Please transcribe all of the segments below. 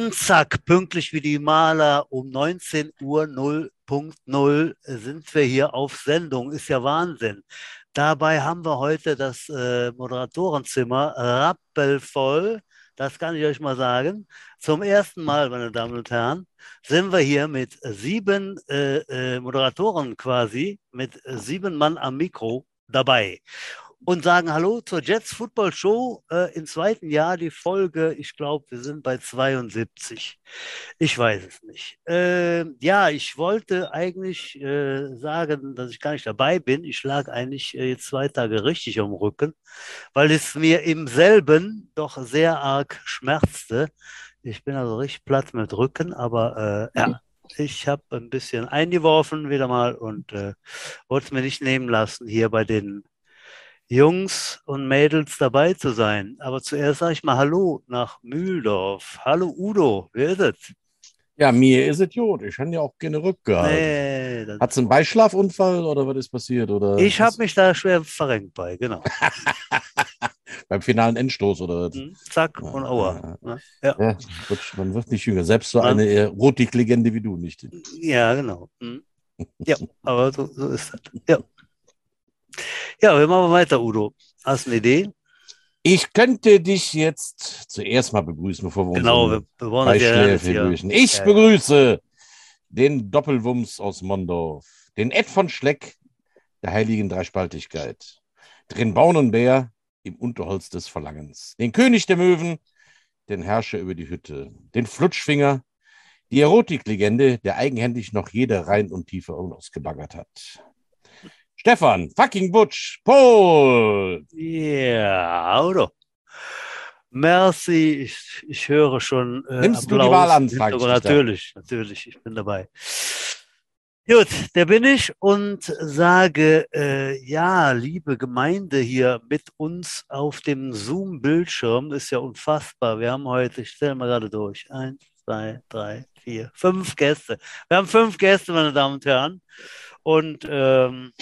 Und zack, pünktlich wie die Maler um 19 Uhr 0.0 sind wir hier auf Sendung. Ist ja Wahnsinn. Dabei haben wir heute das äh, Moderatorenzimmer rappelvoll. Das kann ich euch mal sagen. Zum ersten Mal, meine Damen und Herren, sind wir hier mit sieben äh, äh, Moderatoren quasi, mit sieben Mann am Mikro dabei und sagen Hallo zur Jets Football Show äh, im zweiten Jahr. Die Folge, ich glaube, wir sind bei 72. Ich weiß es nicht. Äh, ja, ich wollte eigentlich äh, sagen, dass ich gar nicht dabei bin. Ich lag eigentlich äh, jetzt zwei Tage richtig am Rücken, weil es mir im selben doch sehr arg schmerzte. Ich bin also richtig platt mit Rücken, aber äh, ja. Ich habe ein bisschen eingeworfen wieder mal und äh, wollte es mir nicht nehmen lassen, hier bei den Jungs und Mädels dabei zu sein. Aber zuerst sage ich mal Hallo nach Mühldorf. Hallo Udo, wer ist es? Ja, mir ist es gut. Ich habe ja auch gerne rückgehalten. Nee, Hat es einen Beischlafunfall oder was ist passiert? Oder ich habe mich da schwer verrenkt bei, genau. Beim finalen Endstoß oder was? Mhm, zack und Aua. Ja. Ja. ja. man wird nicht jünger. Selbst so eine ja. Rotig-Legende wie du nicht. Ja, genau. Mhm. Ja, aber so, so ist das. Ja. Ja, wir machen weiter, Udo. Hast du eine Idee? Ich könnte dich jetzt zuerst mal begrüßen, bevor wir genau, uns wir, wir begrüßen. Ich ja, begrüße den Doppelwumms aus Mondorf, den Ed von Schleck der heiligen Dreispaltigkeit, den Baunenbär im Unterholz des Verlangens, den König der Möwen, den Herrscher über die Hütte, den Flutschfinger, die Erotiklegende, der eigenhändig noch jede Rein- und Tiefe ausgebaggert hat. Stefan, fucking Butch, Paul. Ja, Auto. Merci, ich, ich höre schon. Äh, Nimmst Applaus. du die Wahl an? Natürlich, natürlich, ich bin dabei. Gut, der bin ich und sage, äh, ja, liebe Gemeinde hier mit uns auf dem Zoom-Bildschirm, ist ja unfassbar. Wir haben heute, ich stelle mal gerade durch, eins, zwei, drei, vier, fünf Gäste. Wir haben fünf Gäste, meine Damen und Herren. Und ähm,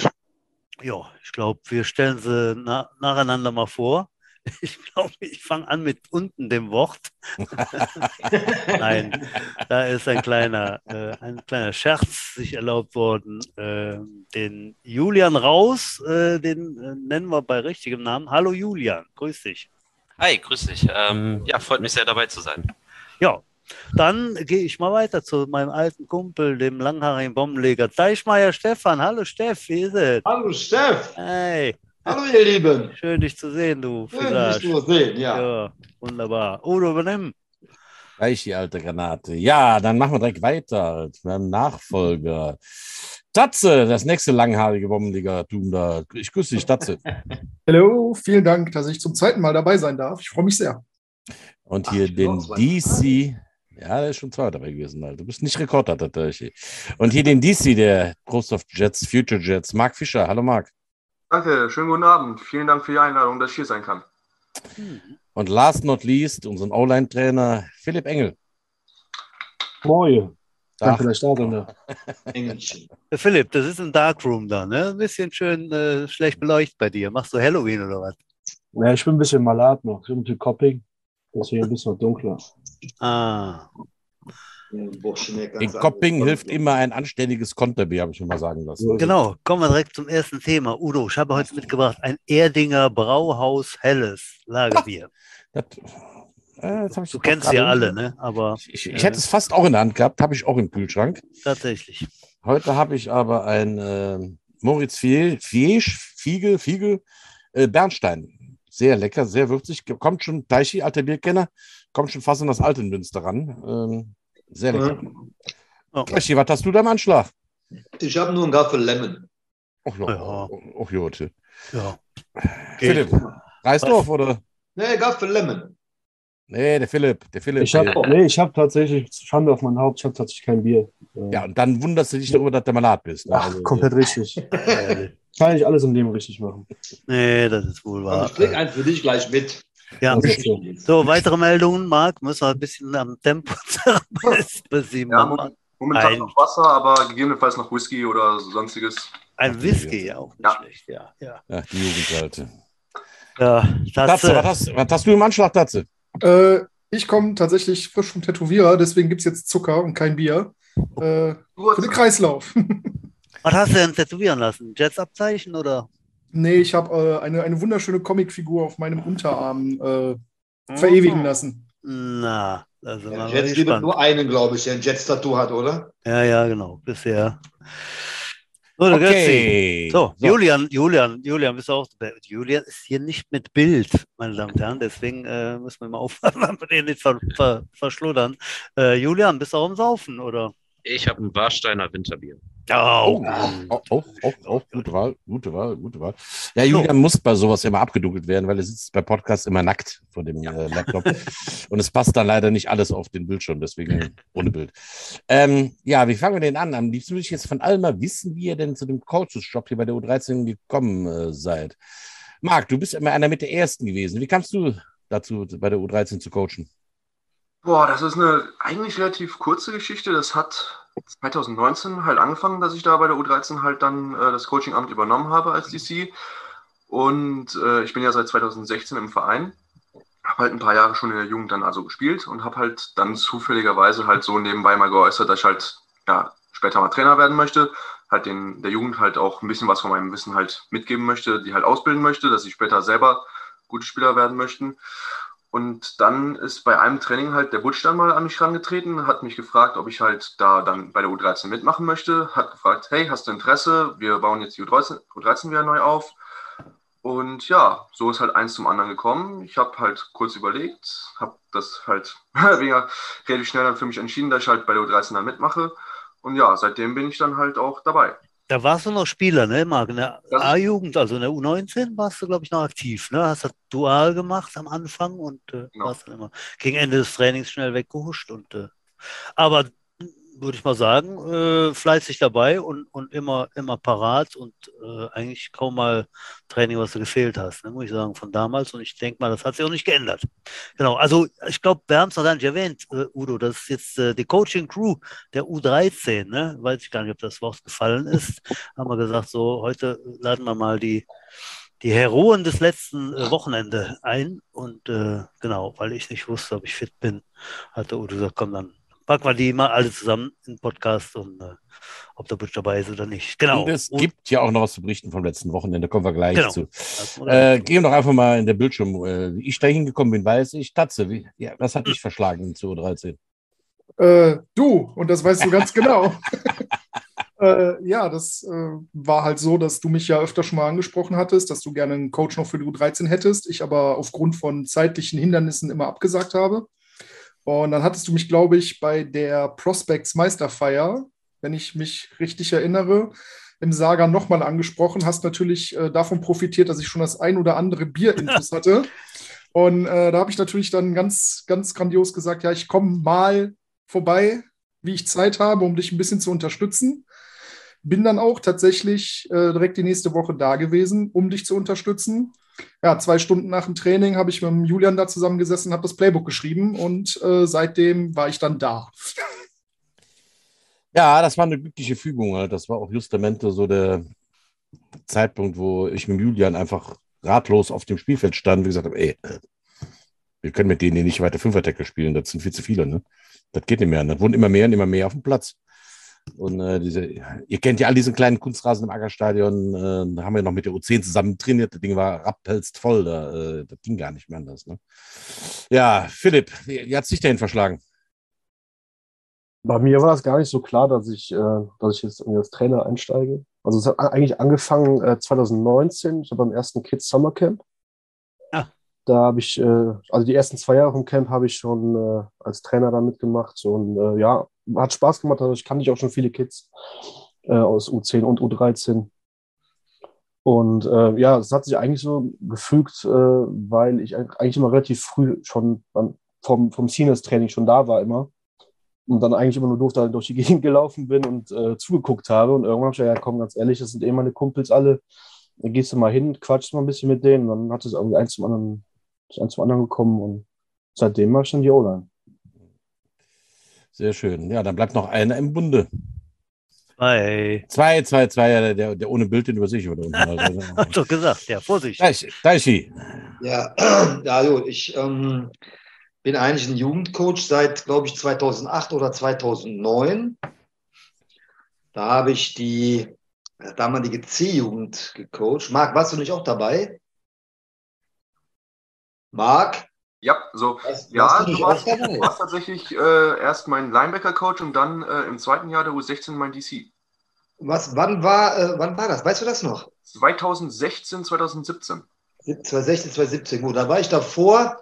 ja, ich glaube, wir stellen sie na nacheinander mal vor. Ich glaube, ich fange an mit unten dem Wort. Nein, da ist ein kleiner, äh, ein kleiner Scherz sich erlaubt worden. Äh, den Julian Raus, äh, den äh, nennen wir bei richtigem Namen. Hallo Julian, grüß dich. Hi, grüß dich. Ähm, ja, freut mich sehr dabei zu sein. Ja, dann gehe ich mal weiter zu meinem alten Kumpel, dem langhaarigen Bombenleger Deichmeier Stefan. Hallo Steff, wie ist es? Hallo Steff. Hey. Hallo ihr Lieben. Schön dich zu sehen, du. Schön dich zu sehen, ja. ja. Wunderbar. Udo, übernimm. Gleich die alte Granate. Ja, dann machen wir direkt weiter mit einem Nachfolger. Tatze, das nächste langhaarige Bombenliga-Tum da. Ich grüße dich, Tatze. Hallo, vielen Dank, dass ich zum zweiten Mal dabei sein darf. Ich freue mich sehr. Und hier Ach, den DC, ja, der ist schon zwei dabei gewesen. Alter. Du bist nicht Rekorder, tatsächlich. Und hier den DC, der Großoft Jets, Future Jets, Marc Fischer. Hallo, Marc. Danke, schönen guten Abend. Vielen Dank für die Einladung, dass ich hier sein kann. Und last not least, unseren O-Line-Trainer Philipp Engel. Moin. Danke, dass ich da bin. Philipp, das ist ein Darkroom da, ne? Ein bisschen schön äh, schlecht beleuchtet bei dir. Machst du Halloween oder was? Ja, ich bin ein bisschen malat noch. Ich bin ein bisschen Copping. Deswegen ein bisschen dunkler. Ah. In Copping hilft immer ein anständiges Konterbier, habe ich schon mal sagen lassen. Genau, kommen wir direkt zum ersten Thema. Udo, ich habe heute mitgebracht ein Erdinger Brauhaus Helles Lagerbier. Das, äh, du kennst ja alle, ne? Aber, ich, ich, ich, hätte es fast auch in der Hand gehabt, habe ich auch im Kühlschrank. Tatsächlich. Heute habe ich aber ein äh, Moritz Fiesch, Fiegel, Fiegel, äh, Bernstein sehr lecker, sehr würzig. Kommt schon, Teichi, alter Bierkenner, kommt schon fast an das alte Münster ran. Ähm, sehr lecker. Oh. Teichi, was hast du da im Anschlag? Ich habe nur einen Gaffel Lemon. Ach ja, ja. Ach, Jote. Ja. Philipp, Reisdorf oder? Nee, Gaffel Lemon. Nee, der Philipp, der Philipp. Ich habe nee, hab tatsächlich, Schande auf mein Haupt, ich habe tatsächlich kein Bier. Ja, und dann wunderst du dich darüber, dass du Malat bist. Ne? Ach, also, komplett richtig. Kann ich alles im Leben richtig machen. Nee, das ist wohl wahr. Ich bringe einen für dich gleich mit. Ja, so, weitere Meldungen, Marc, müssen wir ein bisschen am Tempo bis sie ja, momentan ein, noch Wasser, aber gegebenenfalls noch Whisky oder sonstiges. Ein Whisky, ja, auch nicht ja. schlecht, ja. ja. Ach, die Jugendalte. Ja, Tatze, was, hast, was hast du im Anschlag, Tatze? Äh, Ich komme tatsächlich frisch vom Tätowierer, deswegen gibt es jetzt Zucker und kein Bier. Äh, für den Kreislauf. Was hast du denn tätowieren lassen? Jets-Abzeichen oder? Nee, ich habe äh, eine, eine wunderschöne Comicfigur auf meinem Unterarm äh, verewigen lassen. Na, also Ja, mal Jets gibt nur einen, glaube ich, der ein Jets-Tattoo hat, oder? Ja, ja, genau, bisher. So. Okay. So, Julian, Julian, Julian, bist du auch dabei? Julian ist hier nicht mit Bild, meine Damen und Herren, deswegen äh, müssen wir mal aufpassen, dass wir den nicht ver ver verschluddern. Äh, Julian, bist du auch am Saufen, oder? Ich habe ein Warsteiner Winterbier. Oh, Auch, auch, auch, auch, gute Wahl, gute Wahl, gute Wahl. Ja, Julian muss bei sowas immer abgedunkelt werden, weil er sitzt bei Podcasts immer nackt vor dem äh, Laptop. Und es passt dann leider nicht alles auf den Bildschirm, deswegen ohne Bild. Ähm, ja, wie fangen wir denn an? Am liebsten würde ich jetzt von allem mal wissen, wie ihr denn zu dem Coaches-Job hier bei der U13 gekommen äh, seid. Marc, du bist immer einer mit der Ersten gewesen. Wie kamst du dazu, bei der U13 zu coachen? Boah, das ist eine eigentlich relativ kurze Geschichte. Das hat 2019 halt angefangen, dass ich da bei der U13 halt dann äh, das Coachingamt übernommen habe als DC. Und äh, ich bin ja seit 2016 im Verein. Habe halt ein paar Jahre schon in der Jugend dann also gespielt und habe halt dann zufälligerweise halt so nebenbei mal geäußert, dass ich halt ja, später mal Trainer werden möchte. Halt den, der Jugend halt auch ein bisschen was von meinem Wissen halt mitgeben möchte, die halt ausbilden möchte, dass sie später selber gute Spieler werden möchten. Und dann ist bei einem Training halt der Butch dann mal an mich rangetreten, hat mich gefragt, ob ich halt da dann bei der U13 mitmachen möchte, hat gefragt, hey, hast du Interesse? Wir bauen jetzt die U13, U13 wieder neu auf. Und ja, so ist halt eins zum anderen gekommen. Ich habe halt kurz überlegt, habe das halt relativ schnell dann für mich entschieden, dass ich halt bei der U13 dann mitmache. Und ja, seitdem bin ich dann halt auch dabei. Da warst du noch Spieler, ne, Marc? In der. A-Jugend, also in der U19 warst du, glaube ich, noch aktiv, ne? Hast das dual gemacht am Anfang und äh, Genau. warst dann immer gegen Ende des Trainings schnell weggehuscht. Und, äh, aber würde ich mal sagen, äh, fleißig dabei und, und immer, immer parat und äh, eigentlich kaum mal Training, was du gefehlt hast, ne, muss ich sagen, von damals. Und ich denke mal, das hat sich auch nicht geändert. Genau, also ich glaube, wir haben es noch gar nicht erwähnt, äh, Udo, das ist jetzt äh, die Coaching-Crew der U13, ne? Weiß ich gar nicht, ob das Wort gefallen ist. Haben wir gesagt, so, heute laden wir mal die, die Heroen des letzten äh, Wochenende ein. Und äh, genau, weil ich nicht wusste, ob ich fit bin, hat der Udo gesagt, komm, dann packen wir die mal alle zusammen in den Podcast und äh, ob der Butch dabei ist oder nicht. Genau. Und es gibt ja auch noch was zu berichten vom letzten Wochenende, kommen wir gleich Genau. zu. Äh, gehen wir doch einfach mal in der Bildschirm. Äh, wie ich da hingekommen bin, weiß ich, Tatze, wie, ja, was hat dich verschlagen zu 13? Äh, du, und das weißt du ganz genau. äh, ja, das äh, war halt so, dass du mich ja öfter schon mal angesprochen hattest, dass du gerne einen Coach noch für die U13 hättest, ich aber aufgrund von zeitlichen Hindernissen immer abgesagt habe. Und dann hattest du mich, glaube ich, bei der Prospects Meisterfeier, wenn ich mich richtig erinnere, im Saga nochmal angesprochen, hast natürlich äh, davon profitiert, dass ich schon das ein oder andere Bierintus hatte. Und äh, da habe ich natürlich dann ganz, ganz grandios gesagt, ja, ich komme mal vorbei, wie ich Zeit habe, um dich ein bisschen zu unterstützen. Bin dann auch tatsächlich äh, direkt die nächste Woche da gewesen, um dich zu unterstützen. Ja, zwei Stunden nach dem Training habe ich mit dem Julian da zusammengesessen, habe das Playbook geschrieben und äh, seitdem war ich dann da. Ja, das war eine glückliche Fügung. Halt. Das war auch justamente so der Zeitpunkt, wo ich mit Julian einfach ratlos auf dem Spielfeld stand und gesagt habe, ey, äh, wir können mit denen nicht weiter Fünfer-Tackle spielen, das sind viel zu viele. Ne? Das geht nicht mehr. Das wurden immer mehr und immer mehr auf dem Platz. Und äh, diese, ihr kennt ja all diesen kleinen Kunstrasen im Ackerstadion, äh, da haben wir noch mit der U10 zusammen trainiert, das Ding war rappelst voll, da, äh, das ging gar nicht mehr anders. Ne? Ja, Philipp, wie, wie hat es dich dahin verschlagen? Bei mir war das gar nicht so klar, dass ich, äh, dass ich jetzt als Trainer einsteige. Also es hat eigentlich angefangen äh, 2019, ich war beim ersten Kids Summer Camp. Da habe ich, äh, also die ersten zwei Jahre im Camp habe ich schon äh, als Trainer da mitgemacht und äh, ja, hat Spaß gemacht. Also ich kannte auch schon viele Kids aus U10 und U13. Und ja, es hat sich eigentlich so gefügt, weil ich eigentlich immer relativ früh schon vom, vom Seniors-Training schon da war immer und dann eigentlich immer nur doof durch die Gegend gelaufen bin und äh, zugeguckt habe. Und irgendwann habe ich gesagt, ja komm, ganz ehrlich, das sind eh meine Kumpels alle. Dann gehst du mal hin, quatschst mal ein bisschen mit denen. Und dann hat es irgendwie eins zum anderen, ist eins zum anderen gekommen und seitdem mache ich dann die O-Line. Sehr schön. Ja, dann bleibt noch einer im Bunde. Zwei. Zwei, zwei, zwei, ja, der, der ohne Bild den über sich oder unten. Hab doch gesagt, ja, Vorsicht. Daichi, Daichi. Ja, ja gut, ich ähm, bin eigentlich ein Jugendcoach seit, glaube ich, 2008 oder 2009. Da habe ich die damalige C-Jugend gecoacht. Marc, warst du nicht auch dabei? Marc? Ja, so. Warst, Ja, du du warst, du warst tatsächlich äh, erst mein Linebacker-Coach und dann äh, im zweiten Jahr der U16 mein DC. Was, wann, war, äh, wann war das? Weißt du das noch? 2016, 2017. 2016, 2017, gut. Da war ich davor,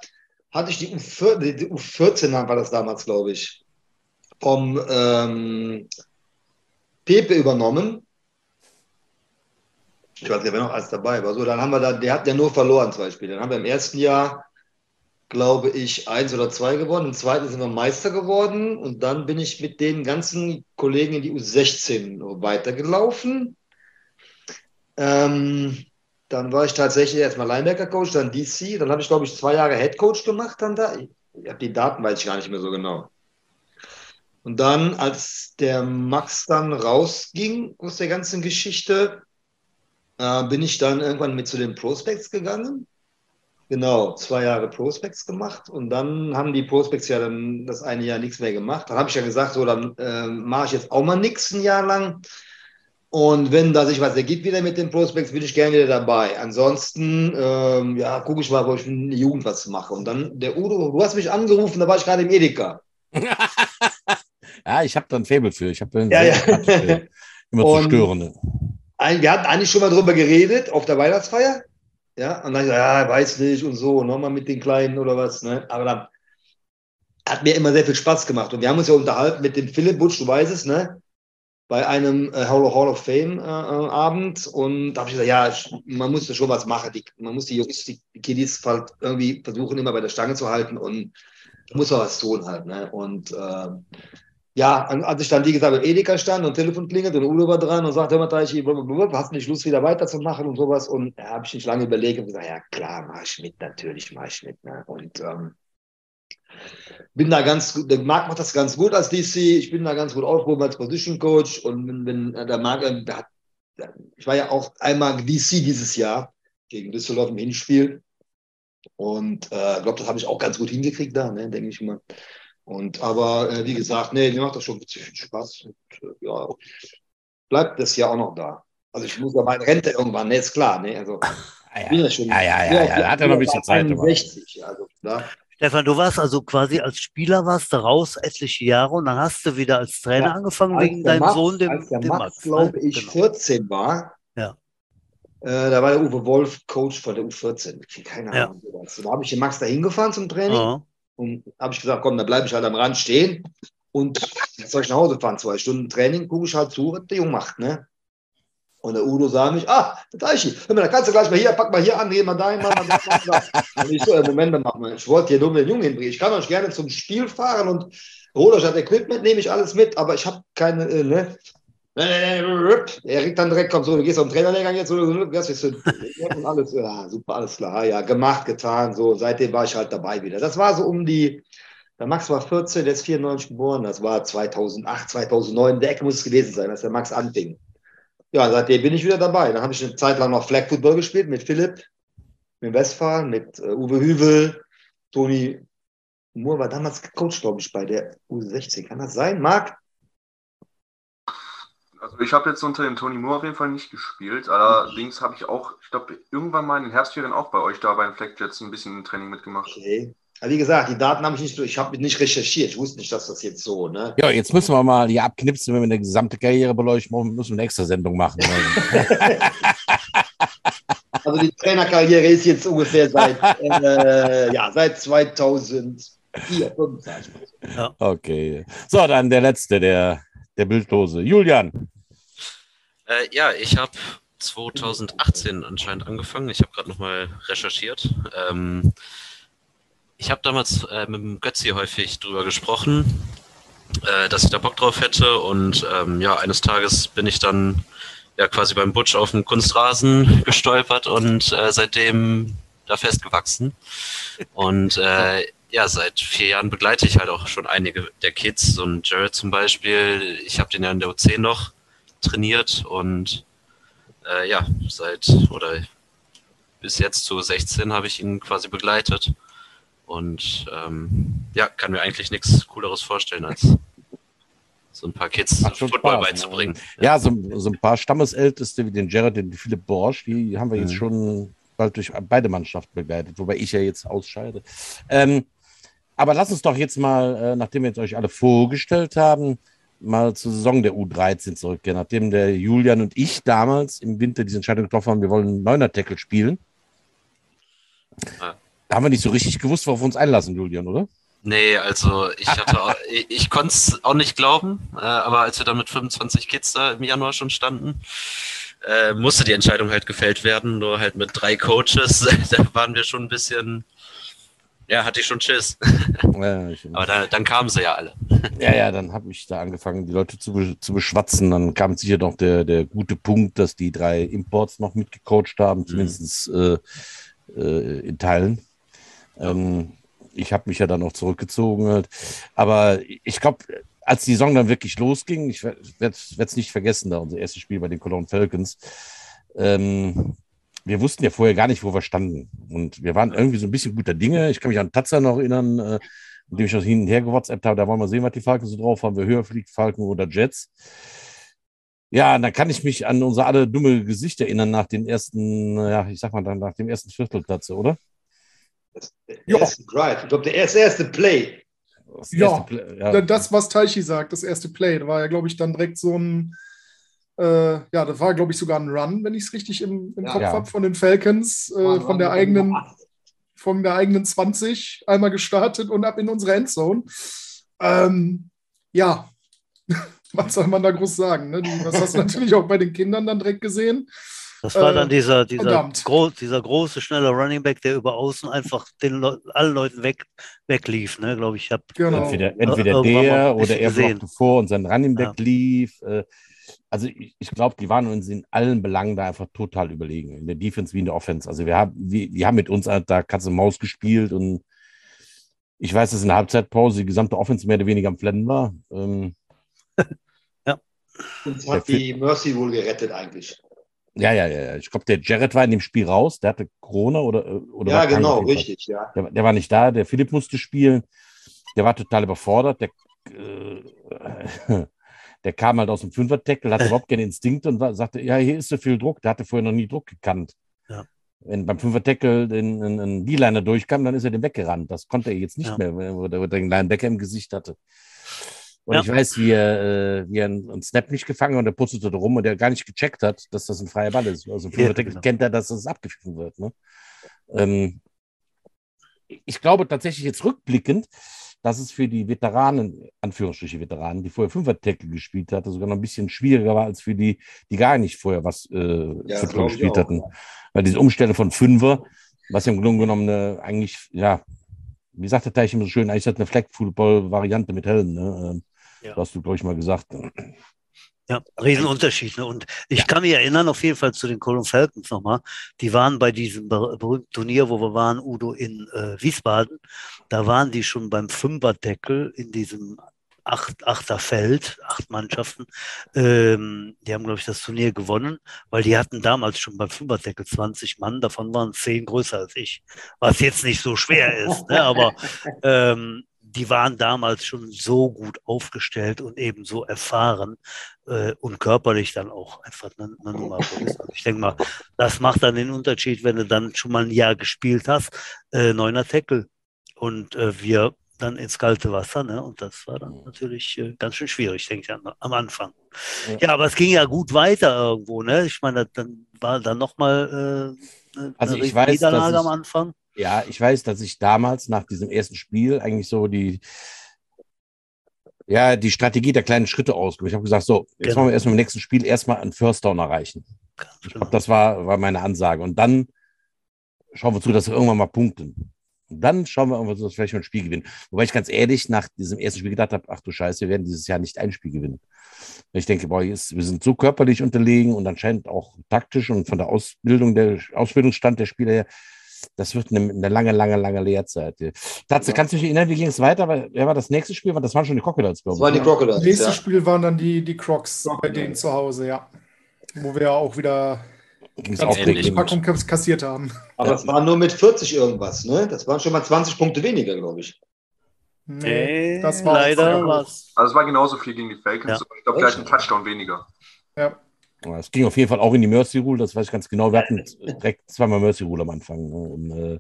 hatte ich die U14, die- die U14 war das damals, glaube ich, vom ähm, Pepe übernommen. Ich weiß nicht, wer noch alles dabei war. So, dann haben wir da, der hat ja nur verloren, zwei Spiele. Dann haben wir im ersten Jahr, glaube ich, eins oder zwei gewonnen. Im zweiten sind wir Meister geworden. Und dann bin ich mit den ganzen Kollegen in die U16 weitergelaufen. Ähm, dann war ich tatsächlich erstmal Linebacker-Coach, dann DC. Dann habe ich, glaube ich, zwei Jahre Head-Coach gemacht dann da. Ich habe die Daten, weiß ich gar nicht mehr so genau. Und dann, als der Max dann rausging aus der ganzen Geschichte, äh, bin ich dann irgendwann mit zu den Prospects gegangen. Genau, zwei Jahre Prospects gemacht und dann haben die Prospects ja dann das eine Jahr nichts mehr gemacht. Dann habe ich ja gesagt, so, dann äh, mache ich jetzt auch mal nichts ein Jahr lang. Und wenn da sich was ergibt wieder mit den Prospects, bin ich gerne wieder dabei. Ansonsten, ähm, ja, gucke ich mal, wo ich in der Jugend was mache. Und dann, der Udo, du hast mich angerufen, da war ich gerade im Edeka. Ja, ich habe da ein Faible für. Ich habe Ja, ja. immer zu störende. Ein, wir hatten eigentlich schon mal drüber geredet auf der Weihnachtsfeier. Ja, und dann ja, weiß nicht und so, nochmal mit den Kleinen oder was. Ne? Aber dann hat mir immer sehr viel Spaß gemacht. Und wir haben uns ja unterhalten mit dem Philipp Butsch, du weißt es, ne? Bei einem äh, Hall of- Fame äh, äh, Abend. Und da habe ich gesagt, ja, man muss da schon was machen. Die, man muss die Jungs, die, die Kiddies halt irgendwie versuchen, immer bei der Stange zu halten und muss man was tun halt. Ne? Und ähm, ja, als ich dann, wie gesagt, im Edeka stand und Telefon klingelt und Udo war dran und sagt, hör mal, Teichi, hast du nicht Lust, wieder weiterzumachen und sowas? Und da habe ich nicht lange überlegt und gesagt, ja klar, mach ich mit, natürlich mach ich mit. Ne? Und ähm, bin da ganz gut, der Marc macht das ganz gut als DC, ich bin da ganz gut aufgehoben als Position Coach und wenn, wenn äh, der Marc, äh, der hat, ich war ja auch einmal DC dieses Jahr gegen Düsseldorf im Hinspiel und äh, glaube, das habe ich auch ganz gut hingekriegt da, ne, denke ich mal. Und aber äh, wie gesagt, nee, mir macht das schon viel Spaß. Und, äh, ja, bleibt das ja auch noch da. Also ich muss ja meine Rente irgendwann, ne, ist klar, ne? Also Ah, ich bin ja. ja schon. Ja, ja, ja, ja, da hat er noch ein bisschen Zeit. aber- 61, also, da, Stefan, du warst also quasi als Spieler warst du raus etliche Jahre und dann hast du wieder als Trainer Ja, angefangen als wegen deinem Max, Sohn, dem, als der dem Max, Max. ne? glaube ich, Genau. 14 war, Ja. äh, da war der Uwe Wolf Coach von der U14. Keine Ja. Ahnung. sowas. Da habe ich den Max da hingefahren zum Training Ja. Und habe ich gesagt, komm, da bleibe ich halt am Rand stehen und jetzt soll ich nach Hause fahren, zwei Stunden Training, gucke ich halt zu, was der Junge macht, ne? Und der Udo sah mich, ah, der Teichi, hör mal, da kannst du gleich mal hier, pack mal hier an, geh mal dahin, mach mal da, mach mal da. Und ich so, Moment mal, mach mal, ich wollte hier nur den Jungen hinbringen. Ich kann euch gerne zum Spiel fahren und hol euch das Equipment, nehme ich alles mit, aber ich habe keine, äh, ne? Er kriegt dann direkt, komm so, du gehst auf den Trainerlehrgang jetzt, oder du, und alles, ja, super, alles klar, ja, gemacht, getan, so, seitdem war ich halt dabei wieder. Das war so um die, der Max war 14, der ist 94 geboren, das war 2008, 2009, der Ecke muss es gewesen sein, als der Max anfing. Ja, seitdem bin ich wieder dabei. Dann habe ich eine Zeit lang noch Flag Football gespielt mit Philipp, mit Westphal, mit äh, Uwe Hüvel, Toni Moore war damals gecoacht, glaube ich, bei der U16. Kann das sein, Marc? Also ich habe jetzt unter dem Tony Moore auf jeden Fall nicht gespielt. Allerdings habe ich auch, ich glaube, irgendwann mal in den Herbstferien auch bei euch da bei den Flag Jets ein bisschen Training mitgemacht. Okay. Aber wie gesagt, die Daten habe ich nicht, ich habe nicht recherchiert. Ich wusste nicht, dass das jetzt so, ne? Ja, jetzt müssen wir mal hier abknipsen, wenn wir eine gesamte Karriere beleuchten, müssen wir eine extra Sendung machen. Also die Trainerkarriere ist jetzt ungefähr seit, äh, ja, seit 2004, 5 sag ich mal. okay. So, dann der letzte, der, der Bildlose. Julian. Äh, ja, ich habe 2018 anscheinend angefangen. Ich habe gerade nochmal recherchiert. Ähm, ich habe damals äh, mit dem Götzi häufig drüber gesprochen, äh, dass ich da Bock drauf hätte. Und ähm, ja, eines Tages bin ich dann ja quasi beim Butch auf dem Kunstrasen gestolpert und äh, seitdem da festgewachsen. Und äh, ja, seit vier Jahren begleite ich halt auch schon einige der Kids, so ein Jared zum Beispiel. Ich habe den ja in der U10 noch trainiert und äh, ja, seit oder bis jetzt zu 16 habe ich ihn quasi begleitet. Und ähm, ja, kann mir eigentlich nichts Cooleres vorstellen, als so ein paar Kids Football Spaß, ne? beizubringen. Ja, so, so ein paar Stammesälteste wie den Jared, den Philipp Borsch, die haben wir jetzt Mhm. schon bald durch beide Mannschaften begleitet, wobei ich ja jetzt ausscheide. Ähm, aber lass uns doch jetzt mal, äh, nachdem wir jetzt euch alle vorgestellt haben, mal zur Saison der U13 zurückgehen. Nachdem der Julian und ich damals im Winter diese Entscheidung getroffen haben, wir wollen einen Neuner-Tackle spielen. Ja. Da haben wir nicht so richtig gewusst, worauf wir uns einlassen, Julian, oder? Nee, also ich hatte auch, ich, ich konnte es auch nicht glauben, äh, aber als wir dann mit 25 Kids da im Januar schon standen, äh, musste die Entscheidung halt gefällt werden, nur halt mit drei Coaches, da waren wir schon ein bisschen, ja, hatte ich schon Schiss. Ja, ich, Aber da, dann kamen sie ja alle. Ja, ja, dann habe ich da angefangen, die Leute zu, zu beschwatzen. Dann kam sicher noch der, der gute Punkt, dass die drei Imports noch mitgecoacht haben, zumindest äh, äh, in Teilen. Ähm, ich habe mich ja dann auch zurückgezogen. Halt. Aber ich glaube, als die Saison dann wirklich losging, ich werde es nicht vergessen, da unser erstes Spiel bei den Cologne Falcons, ähm, wir wussten ja vorher gar nicht, wo wir standen. Und wir waren irgendwie so ein bisschen guter Dinge. Ich kann mich an Tatzer noch erinnern, äh, mit dem ich das hin und her gewhatsappt habe. Da wollen wir sehen, was die Falken so drauf haben. Wir höher fliegt Falken oder Jets. Ja, dann kann ich mich an unser alle dumme Gesicht erinnern nach den ersten, ja, ich sag mal dann nach dem ersten Vierteltatze, oder? Der Ja. Drive. Ich glaube, der erste, erste Play. Das Ja, erste Play- ja. Da- Das, was Taichi sagt, das erste Play, da war ja, glaube ich, dann direkt so ein, äh, ja, das war, glaube ich, sogar ein Run, wenn ich es richtig im, im Ja. Kopf Ja. habe, von den Falcons, äh, von der eigenen, von der eigenen 20 einmal gestartet und ab in unsere Endzone. Ähm, ja, was soll man da groß sagen? Ne? Das hast du natürlich auch bei den Kindern dann direkt gesehen. Das war Äh, dann dieser, dieser, verdammt. gro dieser große, schnelle Running Back, der über außen einfach den Leu allen Leuten weg, weglief, ne, glaube ich. Habe Genau. Entweder, entweder Irgendwann mal der oder er gesehen. blockte vor und sein Running Back Ja. lief. Äh, also ich, ich glaube, die waren uns in allen Belangen da einfach total überlegen. In der Defense wie in der Offense. Also wir haben, wir, die haben mit uns halt da Katze und Maus gespielt und ich weiß, dass in der Halbzeitpause die gesamte Offense mehr oder weniger am Flennen war. Ähm, Uns hat die Mercy wohl gerettet eigentlich. ja, ja, ja. ja. Ich glaube, der Jared war in dem Spiel raus. Der hatte Corona oder, äh, oder Ja, genau, richtig, ja. Der, der war nicht da, der Philipp musste spielen. Der war total überfordert. Der, äh, der kam halt aus dem Fünfer-Tackle, hatte überhaupt keinen Instinkt und sagte, ja, hier ist so viel Druck. Der hatte vorher noch nie Druck gekannt. Ja. Wenn beim Fünfer-Tackle ein, D-Liner durchkam, dann ist er den weggerannt. Das konnte er jetzt nicht Ja. mehr, wo der den Linebacker im Gesicht hatte. Und Ja. ich weiß, wie er, äh, wie er einen, einen Snap nicht gefangen hat und der putzelte rum und der gar nicht gecheckt hat, dass das ein freier Ball ist. Also Fünfer-Tackle genau. kennt er, dass das abgepfiffen wird. Ne? Ähm, ich glaube tatsächlich jetzt rückblickend, dass es für die Veteranen, Anführungsstriche Veteranen, die vorher Fünfer-Tackle gespielt hatte, sogar noch ein bisschen schwieriger war als für die, die gar nicht vorher was äh, Ja, Football gespielt auch. hatten. Weil diese Umstelle von Fünfer, was ja im Grunde genommen eine, eigentlich, ja, wie sagt der Teich immer so schön, eigentlich ist das eine Flag-Football-Variante mit Helm. Ne? Ja. Das hast du, glaube ich, mal gesagt. Ja, Riesenunterschied. Ne? Und ich kann mich erinnern, auf jeden Fall zu den Cologne Falcons nochmal. Die waren bei diesem ber- berühmten Turnier, wo wir waren, Udo, in äh, Wiesbaden. Da waren die schon beim Fünfer-Deckel in diesem acht, Achterfeld, acht Mannschaften. Ähm, die haben, glaube ich, das Turnier gewonnen, weil die hatten damals schon beim Fünferdeckel 20 Mann, davon waren zehn größer als ich, was jetzt nicht so schwer ist, ne? aber ähm, die waren damals schon so gut aufgestellt und eben so erfahren äh, und körperlich dann auch einfach eine, eine Nummer größer. Also Ich denke mal, das macht dann den Unterschied, wenn du dann schon mal ein Jahr gespielt hast, äh, neuner Tackle und äh, wir dann ins kalte Wasser, ne? Und das war dann natürlich äh, ganz schön schwierig, denke ich, am, am Anfang. Ja. Ja, aber es ging ja gut weiter irgendwo, ne? Ich meine, dann war dann nochmal äh, eine Also ich weiß, Niederlage am Anfang. Ja, ich weiß, dass ich damals nach diesem ersten Spiel eigentlich so die, ja, die Strategie der kleinen Schritte ausgemacht. Ich habe gesagt, so, jetzt Genau. wollen wir erstmal im nächsten Spiel erstmal einen First Down erreichen. Ich glaube, das war, war meine Ansage. Und dann schauen wir zu, dass wir irgendwann mal punkten. Und dann schauen wir, irgendwann, dass wir vielleicht mal ein Spiel gewinnen. Wobei ich ganz ehrlich nach diesem ersten Spiel gedacht habe, ach du Scheiße, wir werden dieses Jahr nicht ein Spiel gewinnen. Ich denke, boah, jetzt, wir sind so körperlich unterlegen und anscheinend auch taktisch und von der Ausbildung, der Ausbildungsstand der Spieler her, das wird eine, eine lange, lange, lange Lehrzeit. Tatze, kannst du dich erinnern, wie ging es weiter? Weil- Wer war das nächste Spiel? Das waren schon die Crocodiles, glaube Das ich. waren die? Crocodiles. Nächstes Ja. Spiel waren dann die, die Crocs bei denen zu Hause, ja. Wo wir auch wieder Ganz auch. Packung kas- kassiert haben. Aber es war nur mit 40 irgendwas, ne? Das waren schon mal 20 Punkte weniger, glaube ich. Nee, das war leider was. Also es war genauso viel gegen die Falcons. Ja. aber Ich glaube, vielleicht ein Touchdown weniger. Ja. Es ging auf jeden Fall auch in die Mercy Rule, das weiß ich ganz genau. Wir hatten direkt zweimal Mercy Rule am Anfang. ne? Und, äh,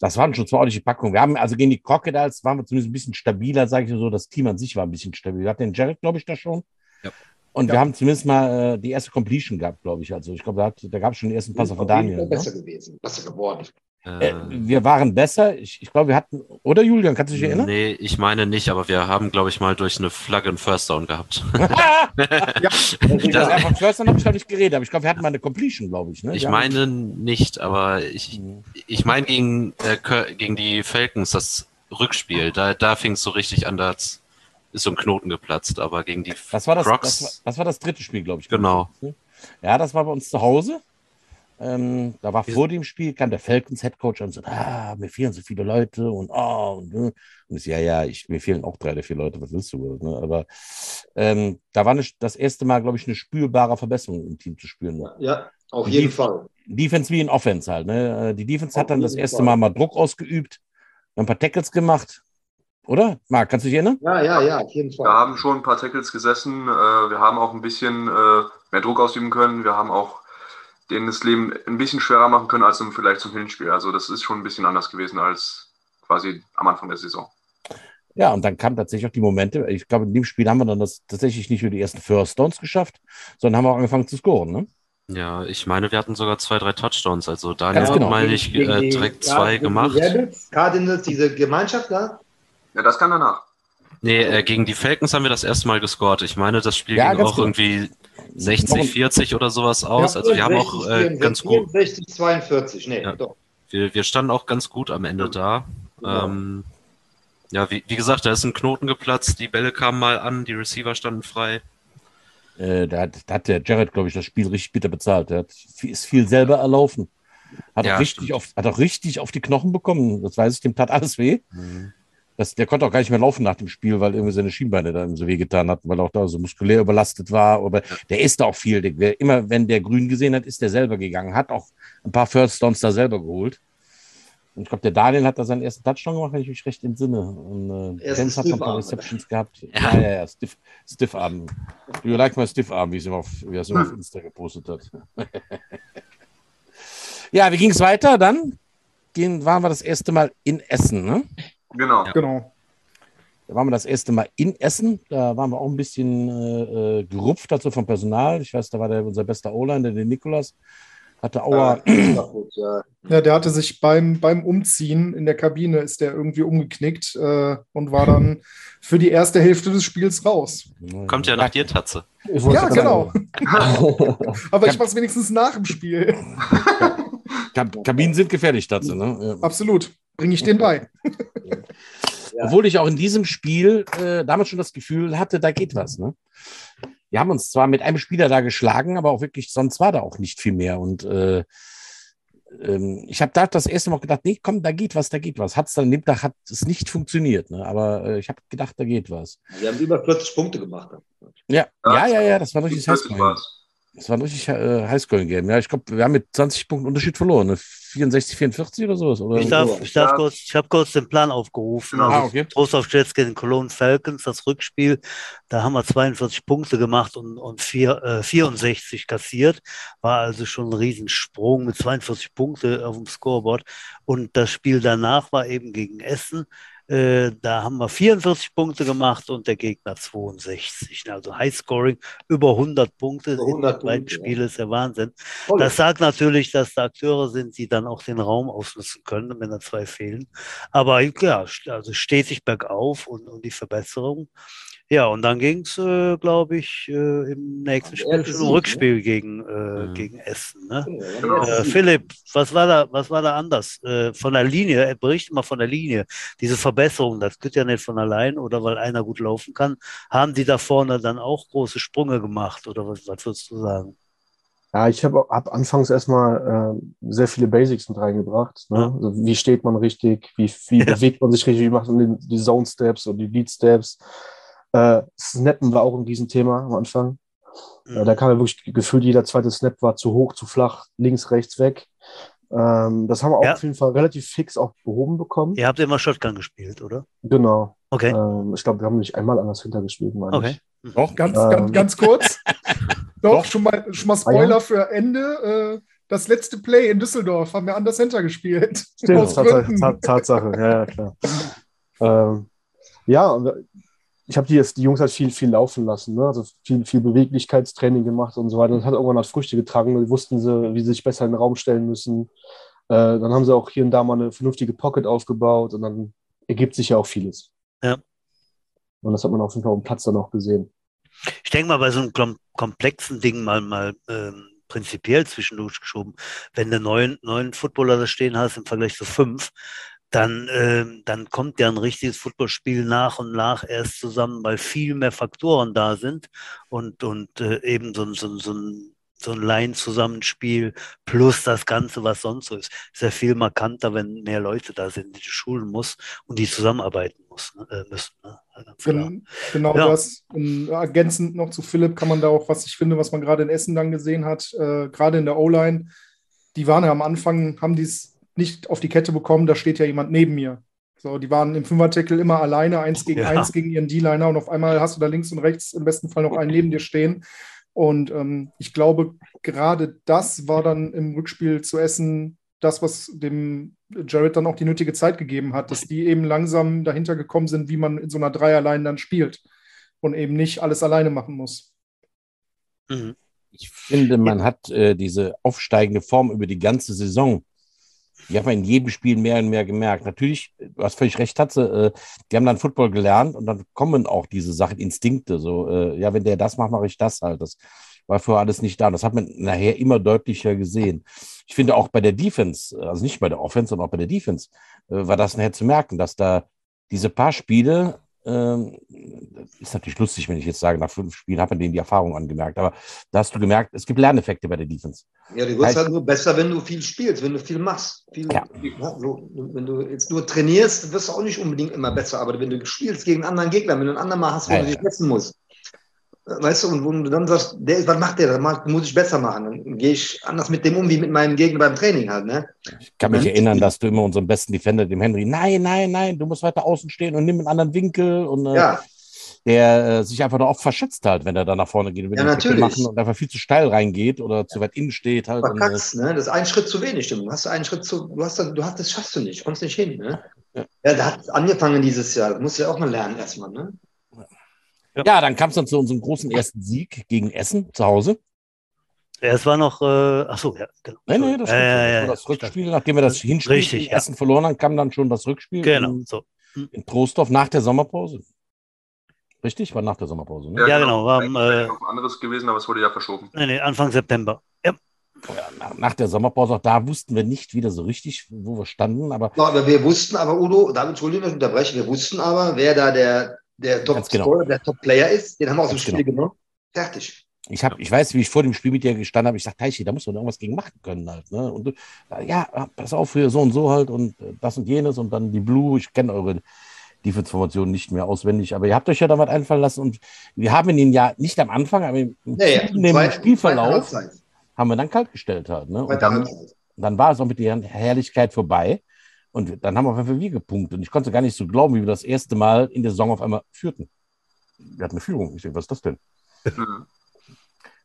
das waren schon zwei ordentliche Packungen. Wir haben also gegen die Crocodiles waren wir zumindest ein bisschen stabiler, sage ich so. Das Team an sich war ein bisschen stabil. Wir hatten den Jared, glaube ich, da schon. Ja. Und Ja. wir haben zumindest mal äh, die erste Completion gehabt, glaube ich. Also ich glaube, da, da gab es schon den ersten Passer von Daniel. Ne? Besser gewesen, besser geworden. Äh, Äh, wir waren besser. Ich, ich glaube, wir hatten, oder Julian, kannst du dich erinnern? nee, ich meine nicht, aber wir haben, glaube ich, mal durch eine Flagge einen First Down gehabt. Das ja, von First Down habe ich nicht geredet, aber ich glaube, wir hatten mal eine Completion, glaube ich. Ne? Ich meine nicht, aber ich, ich meine gegen, äh, gegen die Falcons das Rückspiel, da, da fing es so richtig an, da ist so ein Knoten geplatzt, aber gegen die Das war das, Crocs, das, war, das war das dritte Spiel, glaube ich. Genau. Ja, das war bei uns zu Hause. Ähm, da war vor dem Spiel, kam der Falcons Headcoach und sagt, ah, mir fehlen so viele Leute und oh, und, äh. und ich, ja, ja, ich, mir fehlen auch drei oder vier Leute, was willst du? Ne? Aber ähm, da war eine, das erste Mal, glaube ich, eine spürbare Verbesserung im Team zu spüren. Ja, auf Die- jeden Fall. Defense wie in Offense halt. Ne? Äh, Die Defense hat Auf dann das erste Fall. Mal mal Druck ausgeübt, ein paar Tackles gemacht. Oder? Marc, kannst du dich erinnern? Ja, ja, ja, auf jeden Wir Fall. haben schon ein paar Tackles gesessen. Äh, wir haben auch ein bisschen äh, mehr Druck ausüben können. Wir haben auch denen das Leben ein bisschen schwerer machen können als zum, vielleicht zum Hinspiel. Also das ist schon ein bisschen anders gewesen als quasi am Anfang der Saison. Ja, und dann kamen tatsächlich auch die Momente. Ich glaube, in dem Spiel haben wir dann das tatsächlich nicht nur die ersten First Downs geschafft, sondern haben auch angefangen zu scoren. Ne? Ja, ich meine, wir hatten sogar zwei, drei Touchdowns. Also Daniel Ganz hat, genau. meine ich, äh, die- direkt ja, zwei die gemacht. Cardinals, diese Gemeinschaft da. Ja, das kann danach. Nee, äh, gegen die Falcons haben wir das erste Mal gescored. Ich meine, das Spiel Ja, ging auch genau. irgendwie 60, 40 oder sowas aus. also wir haben auch äh, 64, ganz gut, 64, 42, nee, Ja. doch. wir, wir standen auch ganz gut am Ende da. Genau. Ähm, ja, wie, wie gesagt, da ist ein Knoten geplatzt, die Bälle kamen mal an, die Receiver standen frei. Äh, da, hat, da hat der Jared, glaube ich, das Spiel richtig bitter bezahlt. Hat, viel- ist viel selber erlaufen. Hat, Ja, auch richtig stimmt. auf, hat auch richtig auf die Knochen bekommen. Das weiß ich, dem tat alles weh. Das, der konnte auch gar nicht mehr laufen nach dem Spiel, weil irgendwie seine Schienbeine da so wehgetan hatten, weil er auch da so muskulär überlastet war. Aber der ist da auch viel. Der, immer wenn der grün gesehen hat, ist der selber gegangen. Hat auch ein paar First Downs da selber geholt. Und ich glaube, der Daniel hat da seinen ersten Touchdown gemacht, wenn ich mich recht entsinne. Und äh, Jens hat noch ein paar. Receptions gehabt. Ja, Ja. ja, ja, Stiff, Stiffarm. Do you like my Stiffarm, wie es immer auf, wie er es immer auf Insta gepostet hat. ja, wie ging es weiter? Dann gehen, waren wir das erste Mal in Essen, ne? Genau. Ja. Genau. Da waren wir das erste Mal in Essen. Da waren wir auch ein bisschen äh, äh, gerupft dazu vom Personal. Ich weiß, da war der, unser bester O-Line, der, der Nikolas. Hatte Aua. Ja, Ja, der hatte sich beim, beim Umziehen in der Kabine ist der irgendwie umgeknickt äh, und war dann für die erste Hälfte des Spiels raus. Kommt ja nach dir, Tatze. Ja, genau. Aber ich mach's wenigstens nach dem Spiel. Kab Kabinen sind gefährlich dazu, ne? Ja. Absolut. Bringe ich den bei. Ja. Obwohl ich auch in diesem Spiel äh, damals schon das Gefühl hatte, da geht was. Ne? Wir haben uns zwar mit einem Spieler da geschlagen, aber auch wirklich, sonst war da auch nicht viel mehr. Und äh, ähm, ich habe da das erste Mal gedacht, nee, komm, da geht was, da geht was. Hat's dann an dem Tag hat es nicht funktioniert, ne? aber äh, ich habe gedacht, da geht was. Wir haben über 40 Punkte gemacht. Ja, ja, ja, ja, das war ein richtiges 40 Highscoring. war's. Das war ein richtig äh, Highscoring-Game. Ja, ich glaube, wir haben mit 20 Punkten Unterschied verloren. Ne? 64, 44 oder sowas. Oder? Ich darf, ich darf Ja. kurz, ich habe kurz den Plan aufgerufen. Genau. Also Ah, okay. Trost auf Jets gegen Cologne Falcons, das Rückspiel. Da haben wir 42 Punkte gemacht und, und vier, äh, 64 kassiert. War also schon ein Riesensprung mit 42 Punkte auf dem Scoreboard. Und das Spiel danach war eben gegen Essen. Äh, da haben wir 44 Punkte gemacht und der Gegner 62. Also Highscoring über 100 Punkte Über in 100 den beiden. Spielen ist der Wahnsinn. Toll. Das sagt natürlich, dass da Akteure sind, die dann auch den Raum ausnutzen können, wenn da zwei fehlen. Aber ja, also stetig bergauf und, und die Verbesserung. Ja, und dann ging es, äh, glaube ich, äh, im nächsten Spiel schon ne? Rückspiel gegen, äh, Mhm. gegen Essen. Ne? Genau. Äh, Philipp, was war da, was war da anders? Äh, von der Linie, äh, berichte mal von der Linie. Diese Verbesserung, das geht ja nicht von allein oder weil einer gut laufen kann. Haben die da vorne dann auch große Sprünge gemacht oder was, was würdest du sagen? Ja, ich habe hab anfangs erstmal äh, sehr viele Basics mit reingebracht. Ne? Ja. Also wie steht man richtig, wie, wie Ja. bewegt man sich richtig, wie macht man die, die Zone Steps und die Lead Steps. Äh, Snappen war auch ein Riesenthema am Anfang. Äh, da kam ja wirklich gefühlt, jeder zweite Snap war zu hoch, zu flach, links, rechts weg. Ähm, das haben wir auch Ja. auf jeden Fall relativ fix auch behoben bekommen. Ihr habt immer Shotgun gespielt, oder? Genau. Okay. Ähm, ich glaube, wir haben nicht einmal anders hintergespielt, meine Okay. ich. Doch, Ganz, Ähm. ganz, ganz kurz. Doch, Doch. Schon, mal, schon mal Spoiler für Ende. Äh, das letzte Play in Düsseldorf haben wir an der Center gespielt. Stimmt, Tatsache, Gründen. Ta- Tatsache, ja, ja, klar. ähm, ja, und ich habe die jetzt die Jungs halt viel, viel laufen lassen, ne? also viel, viel Beweglichkeitstraining gemacht und so weiter. Das hat irgendwann halt Früchte getragen. Die wussten sie, wie sie sich besser in den Raum stellen müssen. Äh, dann haben sie auch hier und da mal eine vernünftige Pocket aufgebaut und dann ergibt sich ja auch vieles. Ja. Und das hat man auf jeden Fall am Platz dann auch gesehen. Ich denke mal, bei so einem kom komplexen Ding mal, mal ähm, prinzipiell zwischendurch geschoben, wenn du neun, neun Footballer da stehen hast im Vergleich zu fünf, dann, ähm, dann kommt ja ein richtiges Footballspiel nach und nach erst zusammen, weil viel mehr Faktoren da sind und, und äh, eben so, ein- so, so ein, so ein Line-Zusammenspiel plus das Ganze, was sonst so ist, ist ja viel markanter, wenn mehr Leute da sind, die du schulen muss und die zusammenarbeiten muss, ne, äh, müssen. Ne? Gen genau Ja. das. Und ergänzend noch zu Philipp kann man da auch, was ich finde, was man gerade in Essen dann gesehen hat, äh, gerade in der O-Line, die waren ja am Anfang, haben die es nicht auf die Kette bekommen, da steht ja jemand neben mir. So, die waren im Fünfer-Tackle immer alleine, eins gegen Ja. eins gegen ihren D-Liner und auf einmal hast du da links und rechts im besten Fall noch einen neben dir stehen. Und ähm, ich glaube, gerade das war dann im Rückspiel zu Essen das, was dem Jared dann auch die nötige Zeit gegeben hat, dass die eben langsam dahinter gekommen sind, wie man in so einer Dreierline dann spielt und eben nicht alles alleine machen muss. Mhm. Ich finde, man hat äh, diese aufsteigende Form über die ganze Saison. Die hat man in jedem Spiel mehr und mehr gemerkt. Natürlich, du hast völlig recht, Tatze, äh, die haben dann Football gelernt und dann kommen auch diese Sachen, Instinkte. So, äh, ja, wenn der das macht, mache ich das halt. Das war vorher alles nicht da. Und das hat man nachher immer deutlicher gesehen. Ich finde auch bei der Defense, also nicht bei der Offense, sondern auch bei der Defense, äh, war das nachher zu merken, dass da diese paar Spiele, ähm, ist natürlich lustig, wenn ich jetzt sage, nach fünf Spielen hat man denen die Erfahrung angemerkt, aber da hast du gemerkt, es gibt Lerneffekte bei der Defense. Ja, du wirst Heißt- halt nur besser, wenn du viel spielst, wenn du viel machst. Viel, Ja. so, wenn du jetzt nur trainierst, wirst du auch nicht unbedingt immer besser. Aber wenn du spielst gegen einen anderen Gegner, wenn du einen anderen mal hast, wo Ja, du dich messen musst, weißt du, und wo du dann sagst, der, was macht der? Das muss ich besser machen. Dann gehe ich anders mit dem um, wie mit meinem Gegner beim Training halt. Ne? Ich kann mich erinnern, dass du immer unseren besten Defender, dem Henry, nein, nein, nein, du musst weiter außen stehen und nimm einen anderen Winkel und äh, Ja, der äh, sich einfach da oft verschätzt halt, wenn er da nach vorne geht, und will Ja, natürlich. machen und einfach viel zu steil reingeht oder zu weit innen steht halt. Äh, verkackst, ne? Das ist ein Schritt zu wenig, stimmt. Du hast einen Schritt zu, du hast, das- du hast, das schaffst du nicht, kommst nicht hin, ne? Ja. Ja, da hat es angefangen dieses Jahr. Das musst du ja auch mal lernen erstmal, ne? Ja, dann kam es dann zu unserem großen ersten Sieg gegen Essen zu Hause. Ja, es war noch, äh, ach so, ja, genau. Nee, nee, das, ja, ja, ja, war ja. das Rückspiel, nachdem wir das Hinspiel Richtig, in ja. Essen verloren haben, kam dann schon das Rückspiel Genau, in, so. in Trostorf nach der Sommerpause. Richtig? War nach der Sommerpause, ne? Ja, genau, war am, Eigentlich äh, anderes gewesen, aber es wurde ja verschoben. Nee, nee, Anfang September. Ja, Ja, nach, nach der Sommerpause, auch da wussten wir nicht wieder so richtig, wo wir standen, aber Ja, aber wir wussten aber, Udo, da Entschuldigung, dass ich unterbreche, wir wussten aber, wer da der, der Ganz genau. Top-Player ist. Den haben wir aus dem Spiel genommen. Fertig. ich habe, ich weiß, wie ich vor dem Spiel mit dir gestanden habe, ich sag, Teichi, da muss man irgendwas gegen machen können halt, ne? Und ja, pass auf, hier so und so halt und äh, das und jenes und dann die Blue, ich kenne eure Defense-Formation nicht mehr auswendig, aber ihr habt euch ja da was einfallen lassen und wir haben ihn ja nicht am Anfang, aber im, Ja, ja. Zweite- Spielverlauf haben wir dann kalt gestellt halt, ne? Und dann, dann war es auch mit der Herrlichkeit vorbei. Und dann haben wir auf einmal wir gepunktet. Und ich konnte gar nicht so glauben, wie wir das erste Mal in der Saison auf einmal führten. Wir hatten eine Führung. Ich denke, was ist das denn? Mhm.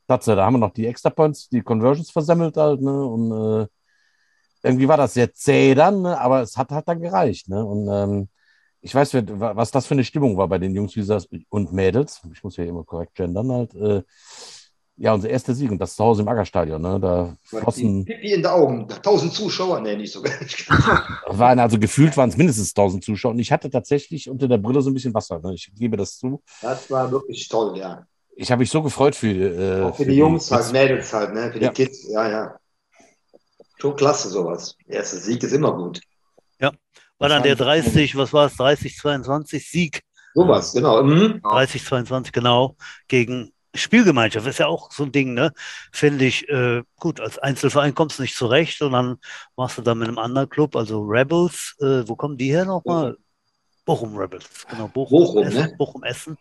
Tatsache, da haben wir noch die Extra Points, die Conversions versemmelt halt, ne? Und äh, irgendwie war das sehr zäh dann, ne? aber es hat halt dann gereicht, ne? Und ähm, ich weiß, was das für eine Stimmung war bei den Jungs wie gesagt, und Mädels. Ich muss ja immer korrekt gendern halt. Äh, ja, unser erster Sieg und das zu Hause im Aggerstadion, ne? Da flossen, Pipi in den Augen. Tausend Zuschauer. Nee, nicht so. waren also gefühlt waren es mindestens 1000 Zuschauer und ich hatte tatsächlich unter der Brille so ein bisschen Wasser. Ne? Ich gebe das zu. Das war wirklich toll, ja. Ich habe mich so gefreut für, äh, Auch für die Jungs halt, Kids. Mädels halt, ne? Für Ja. die Kids, ja, ja. Schon klasse sowas. Erster Sieg ist immer gut. war dann der Wahrscheinlich. 30, was war es, 30, 22 Sieg, Sowas, genau. Mhm. Ja. 30, 22 genau, gegen Spielgemeinschaft. Ist ja auch so ein Ding, ne? Finde ich, äh, gut, als Einzelverein kommst du nicht zurecht und dann machst du da mit einem anderen Club, also Rebels, äh, wo kommen die her nochmal? Bochum Rebels, genau, Bochum, Bochum, Essen, ne? Bochum Essen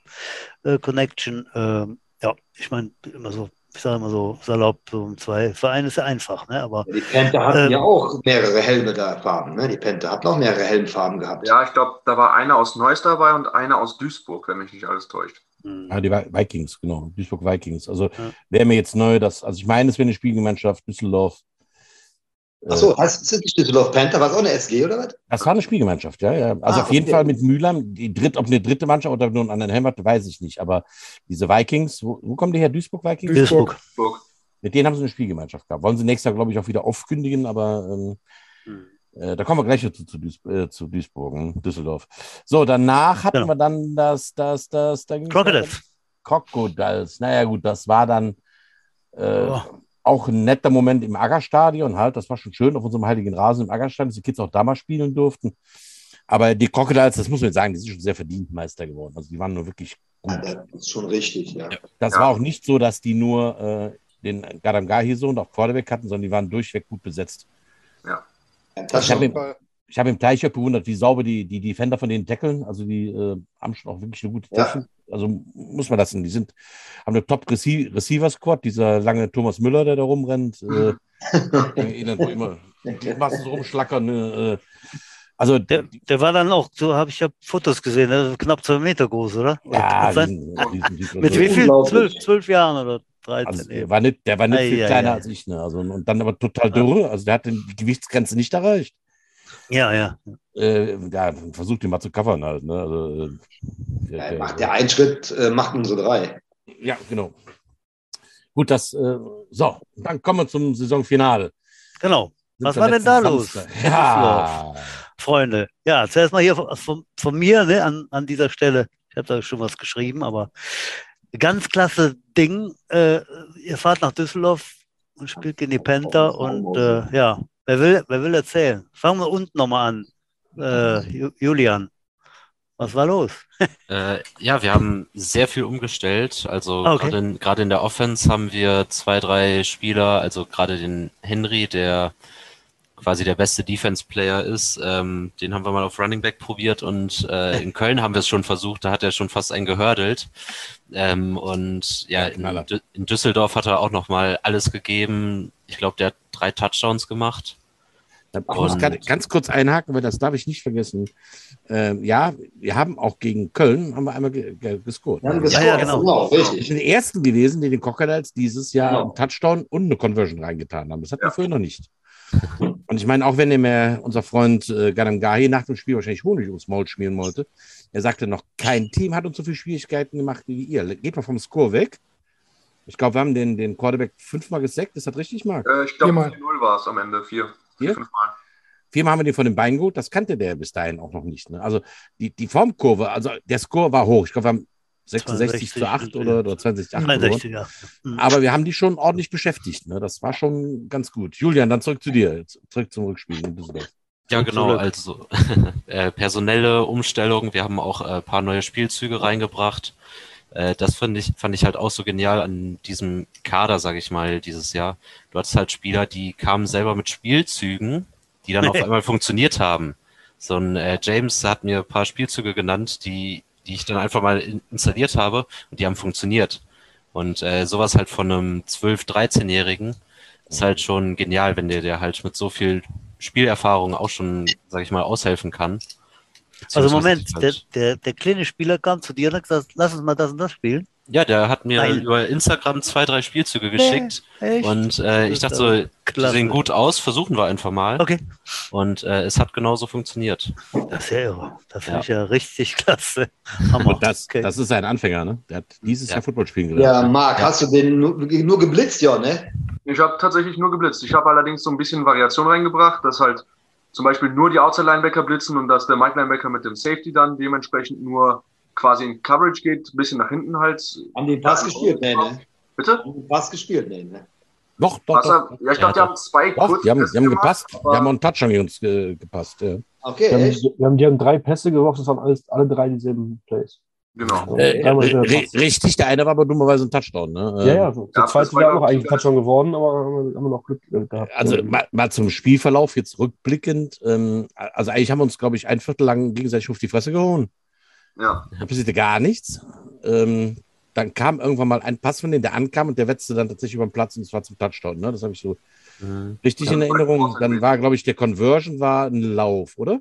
äh, Connection. ähm, Ja, ich meine, immer so, ich sage immer so salopp, so um zwei Vereine ist ja einfach, ne? Aber Die Panther hatten Ähm, ja auch mehrere Helme da Farben. Ne? Die Panther hatten auch mehrere Helmfarben gehabt. Ja, ich glaube, da war einer aus Neuss dabei und einer aus Duisburg, wenn mich nicht alles täuscht. Hm, Ja, die Vi- Vikings, genau. Duisburg Vikings. Also Ja. wäre mir jetzt neu, dass, also ich meine, es wäre eine Spielgemeinschaft Düsseldorf. Äh, Achso, heißt es nicht Düsseldorf Panther? War es auch eine SG oder was? Das war eine Spielgemeinschaft, ja. ja. Also Ah, auf jeden okay. Fall mit Mühlheim. Die dritte, ob eine dritte Mannschaft oder nur einen anderen Helm hat, weiß ich nicht. Aber diese Vikings, wo, wo kommen die her? Duisburg Vikings? Duisburg. Duisburg. Mit denen haben sie eine Spielgemeinschaft gehabt. Wollen sie nächstes Jahr, glaube ich, auch wieder aufkündigen, aber ähm, Hm. Äh, da kommen wir gleich dazu zu, Duis äh, zu Duisburg, Düsseldorf. So, danach hatten Genau. wir dann das, das, das, da ging's Crocodiles. Crocodiles. Naja, gut, das war dann äh, Oh. auch ein netter Moment im Aggerstadion halt. Das war schon schön auf unserem heiligen Rasen im Aggerstadion, dass die Kids auch da mal spielen durften. Aber die Crocodiles, das muss man jetzt sagen, die sind schon sehr verdient Meister geworden. Also die waren nur wirklich Ja, gut. das ist schon richtig, ja. Das Ja. war auch nicht so, dass die nur äh, den Gadamgahi-Sohn und auch Quarterback hatten, sondern die waren durchweg gut besetzt. Das Ich hab schon. ihn- Ich habe im Teichhoff bewundert, wie sauber die, die Defender von denen tackeln. Also die äh, haben schon auch wirklich eine gute Ja. Technik. Also muss man lassen. Die sind, haben eine Top-Receiver-Squad. Dieser lange Thomas Müller, der da rumrennt. Äh, der erinnert mich immer. Die Massen so rumschlackern. Äh, also Der, der war dann auch, so habe ich ja Fotos gesehen, ne? knapp zwei Meter groß, oder? Ja, kann die sein? sind, die sind, die sind Mit wie viel? Zwölf, zwölf Jahren oder 13 Also, der war nicht, der war nicht Ei, viel ei, kleiner ei. als ich. Ne? Also, und dann aber total dürre. Also der hat die Gewichtsgrenze nicht erreicht. Ja, ja. Äh, ja, versucht ihn mal zu covern halt. Ne? Also, äh, der, Ja, der- macht der einen Schritt, äh, macht unsere drei. Ja, genau. Gut, das, äh, so, dann kommen wir zum Saisonfinale. Genau. Sind Was war denn da los? Ja, Freunde. Ja, zuerst mal hier von, von, von mir ne, an, an dieser Stelle. Ich habe da schon was geschrieben, aber ganz klasse Ding. Äh, ihr fahrt nach Düsseldorf und spielt gegen die Panther und äh, ja, wer will, wer will erzählen? Fangen wir unten nochmal an. Äh, Ju- Julian, was war los? Äh, ja, wir haben sehr viel umgestellt. Also Ah, okay. gerade in, gerade in der Offense haben wir zwei, drei Spieler, also gerade den Henry, der quasi der beste Defense-Player ist. Ähm, den haben wir mal auf Running Back probiert und äh, in Köln haben wir es schon versucht, da hat er schon fast einen gehördelt. Ähm, und ja, in, in Düsseldorf hat er auch nochmal alles gegeben. Ich glaube, der hat drei Touchdowns gemacht. Ich muss ganz kurz einhaken, weil das darf ich nicht vergessen. Ähm, ja, wir haben auch gegen Köln haben wir einmal ge ge gescored. Wir haben Wir Ja, gescored, ja, genau. genau, sind richtig. die ersten gewesen, die den Crocodiles dieses Jahr Genau. einen Touchdown und eine Conversion reingetan haben. Das hatten wir Ja. vorher noch nicht. Und ich meine, auch wenn mir unser Freund äh, Gadam Gahi nach dem Spiel wahrscheinlich Honig ums Maul schmieren wollte, er sagte noch, kein Team hat uns so viele Schwierigkeiten gemacht wie ihr. Geht mal vom Score weg. Ich glaube, wir haben den, den Quarterback fünfmal gesackt. Ist das richtig, Marc? Äh, ich glaube, Viermal. 4-0 war es am Ende. Vier. Vier? Fünfmal. Viermal haben wir den von den Beinen geholt. Das kannte der bis dahin auch noch nicht. Ne? Also die, die Formkurve, also der Score war hoch. Ich glaube, wir haben 66 zu 8 62 oder, oder 20 zu 8 gewonnen. 63, ja. Mhm. Aber wir haben die schon ordentlich beschäftigt. Ne? Das war schon ganz gut. Julian, dann zurück zu dir. Zurück zum Rückspiel in Düsseldorf. Ja, genau. Also äh, personelle Umstellung. Wir haben auch ein äh, paar neue Spielzüge reingebracht. Äh, das fand ich, fand ich halt auch so genial an diesem Kader, sage ich mal, dieses Jahr. Du hattest halt Spieler, die kamen selber mit Spielzügen, die dann auf einmal funktioniert haben. So ein äh, James hat mir ein paar Spielzüge genannt, die, die ich dann einfach mal in, installiert habe und die haben funktioniert. Und äh, sowas halt von einem 12-, 13-Jährigen ist halt schon genial, wenn der, der halt mit so viel Spielerfahrung auch schon, sag ich mal, aushelfen kann. Also Moment, halt- der, der, der kleine Spieler kam zu dir und hat gesagt, lass uns mal das und das spielen. Ja, der hat mir Geil. über Instagram zwei, drei Spielzüge geschickt. Echt? Und äh, ich dachte so, die sehen gut aus, versuchen wir einfach mal. Okay, Und äh, es hat genauso funktioniert. das ist ja irre. Das finde Ja. ich ja richtig klasse. Hammer. Und das, Okay. das ist ein Anfänger. Ne? Der hat dieses Ja. Jahr Football spielen gelernt. Ja, Marc, hast du den nur, nur geblitzt, ja, ne? Ich habe tatsächlich nur geblitzt. Ich habe allerdings so ein bisschen Variation reingebracht, dass halt zum Beispiel nur die Outside-Linebacker blitzen und dass der Mike-Linebacker mit dem Safety dann dementsprechend nur quasi in Coverage geht, ein bisschen nach hinten halt. Haben die den Pass gespielt? Nee, ne? Bitte? Haben die den Pass gespielt? Nee, ne? Doch, doch, doch. ja, ich glaube, die haben zwei doch kurze die, haben, Pässe die haben gemacht, gepasst. Die haben auch einen Touch an uns ge gepasst. Ja. Okay, Wir haben, wir, haben, die haben drei Pässe geworfen, das waren alles, alle drei dieselben Plays. Genau. Äh, Dreimal ri- hintereinander. richtig, der eine war aber dummerweise ein Touchdown. Ne? Ja, Ähm, ja, so. Der Ja, zweite war auch eigentlich auch- Touchdown geworden, aber haben wir, haben wir noch Glück äh, gehabt. Also mal, mal zum Spielverlauf jetzt rückblickend. Ähm, also eigentlich haben wir uns, glaube ich, ein Viertel lang gegenseitig auf die Fresse gehauen. Ja. Da passierte gar nichts. Ähm, dann kam irgendwann mal ein Pass von denen, der ankam und der wetzte dann tatsächlich über den Platz und es war zum Touchdown. Ne? Das habe ich so Mhm. richtig in Erinnerung. Dann war, glaube ich, der Conversion war ein Lauf, oder?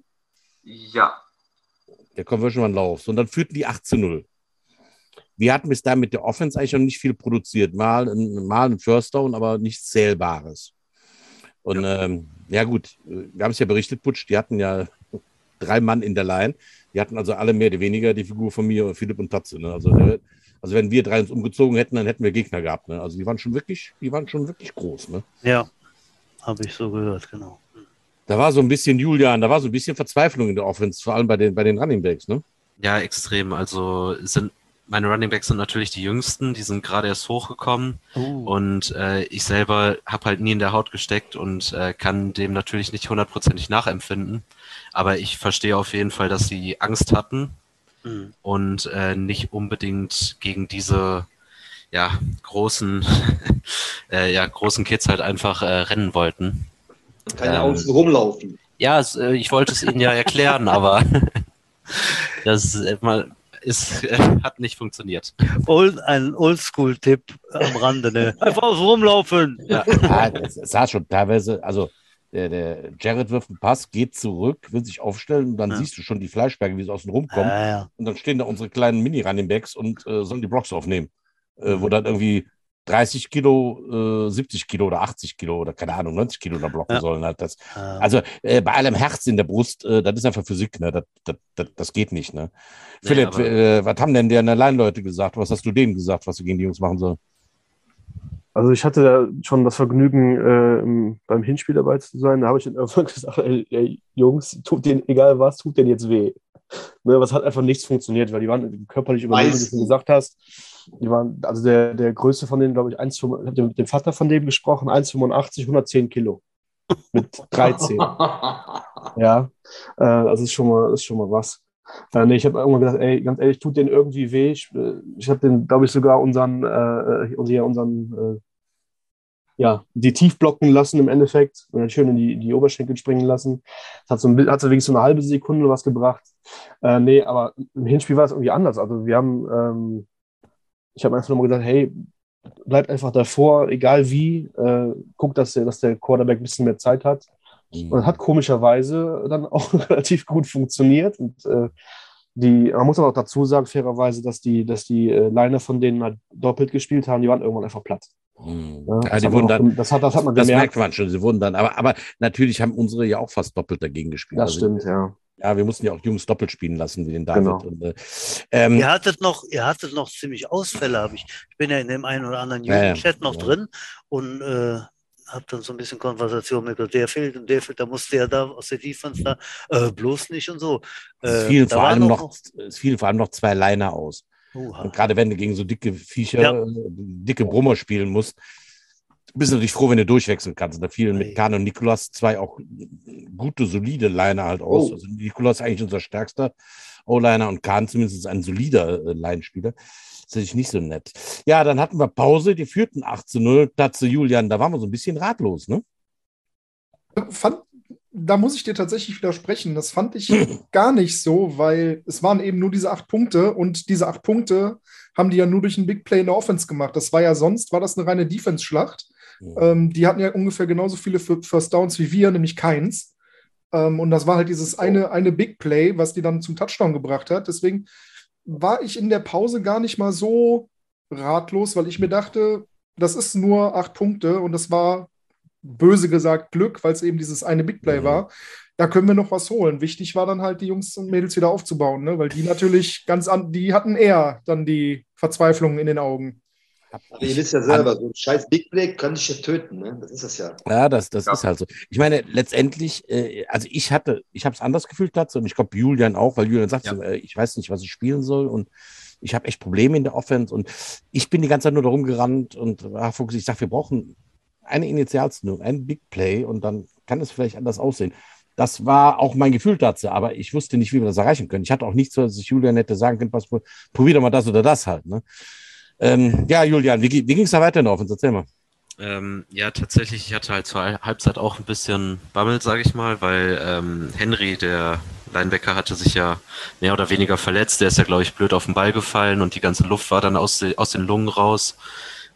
Ja, Der Conversion war ein Lauf. Und dann führten die 8 zu 0. Wir hatten bis dahin mit der Offense eigentlich noch nicht viel produziert. Mal ein, mal ein First Down, aber nichts Zählbares. Und ja, ähm, ja gut, wir haben es ja berichtet, Putsch, die hatten ja drei Mann in der Line. Die hatten also alle mehr oder weniger die Figur von mir, Philipp und Tatze. Ne? Also, der, also wenn wir drei uns umgezogen hätten, dann hätten wir Gegner gehabt. Ne? Also die waren schon wirklich, die waren schon wirklich groß. Ne? Ja, habe ich so gehört, genau. Da war so ein bisschen Julian, da war so ein bisschen Verzweiflung in der Offense, vor allem bei den, bei den Running Backs, ne? Ja, extrem. Also sind meine Running Backs sind natürlich die jüngsten, die sind gerade erst hochgekommen Uh, und äh, ich selber habe halt nie in der Haut gesteckt und äh, kann dem natürlich nicht hundertprozentig nachempfinden. Aber ich verstehe auf jeden Fall, dass sie Angst hatten mhm. und äh, nicht unbedingt gegen diese ja großen äh, ja großen Kids halt einfach äh, rennen wollten. Keine Ähm, außen rumlaufen. Ja, es, äh, ich wollte es Ihnen ja erklären, aber das äh, mal ist, äh, hat nicht funktioniert. Old, ein Oldschool-Tipp am Rande, ne? Einfach rumlaufen. Ja. Ja, es es sah schon teilweise, also der, der Jared wirft einen Pass, geht zurück, will sich aufstellen und dann Ja. siehst du schon die Fleischberge, wie sie außen rumkommen. Ja, ja. Und dann stehen da unsere kleinen Mini-Running-Backs und äh, sollen die Blocks aufnehmen. Äh, wo dann irgendwie 30 Kilo, äh, 70 Kilo oder 80 Kilo oder keine Ahnung, 90 Kilo da blocken sollen. Halt das, also äh, bei allem Herz in der Brust, äh, das ist einfach Physik, ne? Das, das, das, das geht nicht, ne? Philipp, äh, was haben denn die Line-Leute gesagt? Was hast du denen gesagt, was sie gegen die Jungs machen sollen? Also ich hatte da schon das Vergnügen, äh, im- beim Hinspiel dabei zu sein. Da habe ich dann irgendwann gesagt, ey, ey, Jungs, tut denen, egal was, tut denen jetzt weh. Ne, was hat einfach nichts funktioniert, weil die waren körperlich überlegen, wie du schon gesagt hast. Die waren, also der, der größte von denen, glaube ich, 1, ich habe mit dem Vater von dem gesprochen, 1,85, 110 Kilo. Mit 13. Ja, äh, also ist schon mal, ist schon mal was. Äh, nee, ich habe irgendwann gesagt, ey, ganz ehrlich, tut denen irgendwie weh. Ich, äh, ich habe den, glaube ich, sogar unseren, äh, unseren, äh, ja, die tief blocken lassen im Endeffekt und dann schön in die, die Oberschenkel springen lassen. Das hat so, ein, hat so wenigstens so eine halbe Sekunde was gebracht. Äh, nee, aber im Hinspiel war es irgendwie anders. Also wir haben, ähm, ich habe einfach nochmal gesagt, hey, bleibt einfach davor, egal wie, äh, guckt, dass der, dass der Quarterback ein bisschen mehr Zeit hat. Und das hat komischerweise dann auch relativ gut funktioniert. Und äh, die, man muss aber auch dazu sagen, fairerweise, dass die, dass die äh, Liner von denen halt doppelt gespielt haben, die waren irgendwann einfach platt. Hm. Ja, das, die hat wurden dann, gem- das, hat, das hat man das gemerkt. merkt man schon, sie wurden dann, aber, aber natürlich haben unsere ja auch fast doppelt dagegen gespielt. Das Also, stimmt, ja. Ja, wir mussten ja auch Jungs doppelt spielen lassen, wie den David. Genau. Und, äh, ähm, Ihr hattet noch, ihr hattet noch ziemlich Ausfälle, habe ich. Ich bin ja in dem einen oder anderen Ja, ja. Jugendchat noch Ja. drin und äh, habe dann so ein bisschen Konversation mit der fehlt und der fehlt, da musste ja da aus der Defense da äh, bloß nicht und so. es, Äh, fielen da vor allem noch, es fielen vor allem noch zwei Liner aus. Gerade wenn du gegen so dicke Viecher, Ja. dicke Brummer spielen musst, bist du natürlich froh, wenn du durchwechseln kannst. Da fielen mit Kahn und Nikolas zwei auch gute, solide Liner halt aus. Oh. Also Nikolas ist eigentlich unser stärkster O-Liner und Kahn zumindest ein solider äh, Linespieler. Das ist nicht so nett. Ja, dann hatten wir Pause, die führten 8 zu 0. Tatze Julian, da waren wir so ein bisschen ratlos, ne? fand, da muss ich dir tatsächlich widersprechen. Das fand ich gar nicht so, weil es waren eben nur diese acht Punkte und diese acht Punkte haben die ja nur durch einen Big Play in der Offense gemacht. Das war ja sonst, war das eine reine Defense-Schlacht. Ähm, die hatten ja ungefähr genauso viele Fir- First Downs wie wir, nämlich keins. Ähm, und das war halt dieses eine, eine Big Play, was die dann zum Touchdown gebracht hat. Deswegen war ich in der Pause gar nicht mal so ratlos, weil ich mir dachte, das ist nur acht Punkte und das war böse gesagt Glück, weil es eben dieses eine Big Play Mhm. war. Da können wir noch was holen. Wichtig war dann halt, die Jungs und Mädels wieder aufzubauen, ne? weil die natürlich ganz an, die hatten eher dann die Verzweiflung in den Augen. Aber ihr wisst ja selber, so ein scheiß Big Play kann dich ja töten, ne? Das ist das ja. Ja, das, das Ja. ist halt so. Ich meine, letztendlich, äh, also ich hatte, ich habe es anders gefühlt dazu und ich glaube Julian auch, weil Julian sagt, Ja. so, äh, ich weiß nicht, was ich spielen soll und ich habe echt Probleme in der Offense und ich bin die ganze Zeit nur darum gerannt und ah, Fuchs, ich sag, wir brauchen eine Initialzündung, ein Big Play und dann kann es vielleicht anders aussehen. Das war auch mein Gefühl dazu, aber ich wusste nicht, wie wir das erreichen können. Ich hatte auch nichts, was ich Julian hätte sagen können, was, probier doch mal das oder das halt. Ne? Ähm, ja, Julian, wie, wie ging es da weiter in der Offense? Erzähl mal. Ähm, ja, tatsächlich, ich hatte halt zur Halbzeit auch ein bisschen Bammel, sage ich mal, weil ähm, Henry, der Linebacker hatte sich ja mehr oder weniger verletzt. Der ist ja, glaube ich, blöd auf den Ball gefallen und die ganze Luft war dann aus, aus den Lungen raus.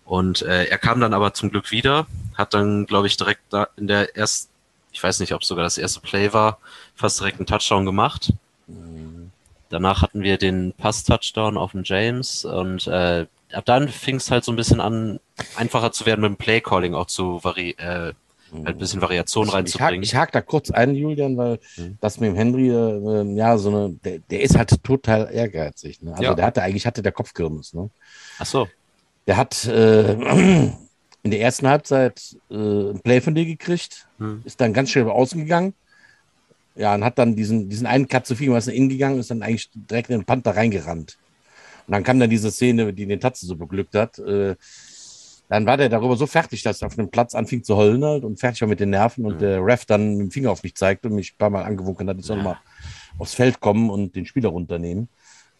Und äh, er kam dann aber zum Glück wieder, hat dann, glaube ich, direkt da in der ersten, ich weiß nicht, ob es sogar das erste Play war, fast direkt einen Touchdown gemacht. Danach hatten wir den Pass-Touchdown auf den James und äh, ab dann fing es halt so ein bisschen an, einfacher zu werden mit dem Play-Calling auch zu vari äh, halt ein bisschen Variation Ich hake reinzubringen. ich hak da kurz ein, Julian, weil Mhm. das mit dem Henry, äh, ja, so eine, der, der ist halt total ehrgeizig. Ne? Also Ja. der hatte eigentlich hatte der Kopfkirmes. Ne? Ach so. Der hat äh, in der ersten Halbzeit äh, ein Play von dir gekriegt, Hm. ist dann ganz schnell über außen gegangen. Ja, und hat dann diesen, diesen einen Cut zu viel, was nach innen gegangen ist, dann eigentlich direkt in den Panther reingerannt. Und dann kam dann diese Szene, die den Tatze so beglückt hat. Äh, dann war der darüber so fertig, dass er auf dem Platz anfing zu heulen halt und fertig war mit den Nerven und Mhm. der Ref dann mit dem Finger auf mich zeigte und mich ein paar Mal angewunken hat, ich soll Ja. mal aufs Feld kommen und den Spieler runternehmen.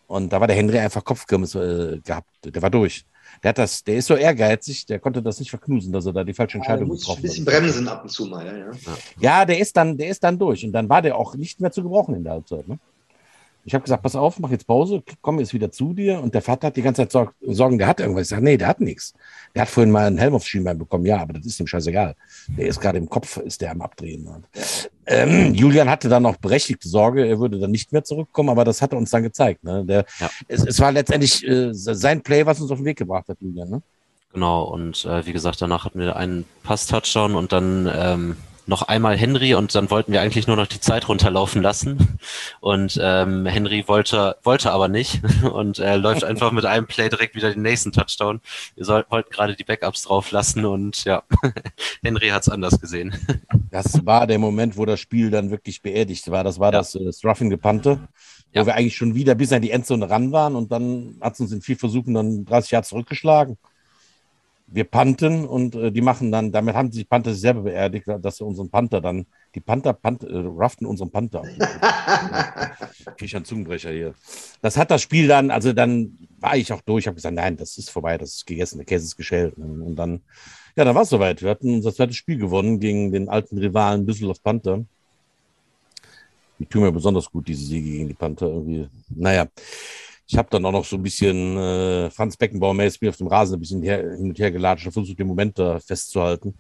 Und da war der Henry einfach Kopfkirmes äh, gehabt. Der war durch. Der hat das, der ist so ehrgeizig, der konnte das nicht verknusen, dass er da die falsche Ja, Entscheidung muss ein getroffen bisschen hat. bremsen ab und zu mal. Ja, ja. Ja, der ist dann, der ist dann durch. Und dann war der auch nicht mehr zu gebrauchen in der Halbzeit. Ne? Ich habe gesagt, pass auf, mach jetzt Pause, komm jetzt wieder zu dir. Und der Vater hat die ganze Zeit Sorg- Sorgen, der hat irgendwas. Ich sage, nee, der hat nichts. Der hat vorhin mal einen Helm aufs Schienbein bekommen. Ja, aber das ist ihm scheißegal. Der ist gerade im Kopf, ist der am Abdrehen. Ähm, Julian hatte dann auch berechtigte Sorge, er würde dann nicht mehr zurückkommen, aber das hat er uns dann gezeigt. Ne? Der, Ja. es, es war letztendlich äh, sein Play, was uns auf den Weg gebracht hat, Julian. Ne? Genau, und äh, wie gesagt, danach hatten wir einen Pass-Touchdown und dann ähm, noch einmal Henry und dann wollten wir eigentlich nur noch die Zeit runterlaufen lassen. Und ähm, Henry wollte, wollte aber nicht und äh, läuft einfach mit einem Play direkt wieder den nächsten Touchdown. Wir soll, wollten gerade die Backups drauf lassen und ja, Henry hat's anders gesehen. Das war der Moment, wo das Spiel dann wirklich beerdigt war. Das war Ja. das äh, Struffing gepannte, wo Ja. wir eigentlich schon wieder bis an die Endzone ran waren und dann hat es uns in vier Versuchen dann 30 Jahre zurückgeschlagen. Wir panten und äh, die machen dann, damit haben sich Panther sich selber beerdigt, dass sie unseren Panther dann, die Panther, Panther äh, raften unseren Panther. Krieg ich einen Zungenbrecher hier. Das hat das Spiel dann, also dann war ich auch durch, habe gesagt, nein, das ist vorbei, das ist gegessen, der Käse ist geschält. Und dann, ja, dann war es soweit. Wir hatten unser zweites Spiel gewonnen gegen den alten Rivalen Düsseldorf Panther. Die tun mir besonders gut, diese Siege gegen die Panther irgendwie. Naja, ich habe dann auch noch so ein bisschen äh, Franz Beckenbauer-mäßig auf dem Rasen ein bisschen her, hin und her gelatscht und versucht, den Moment da festzuhalten.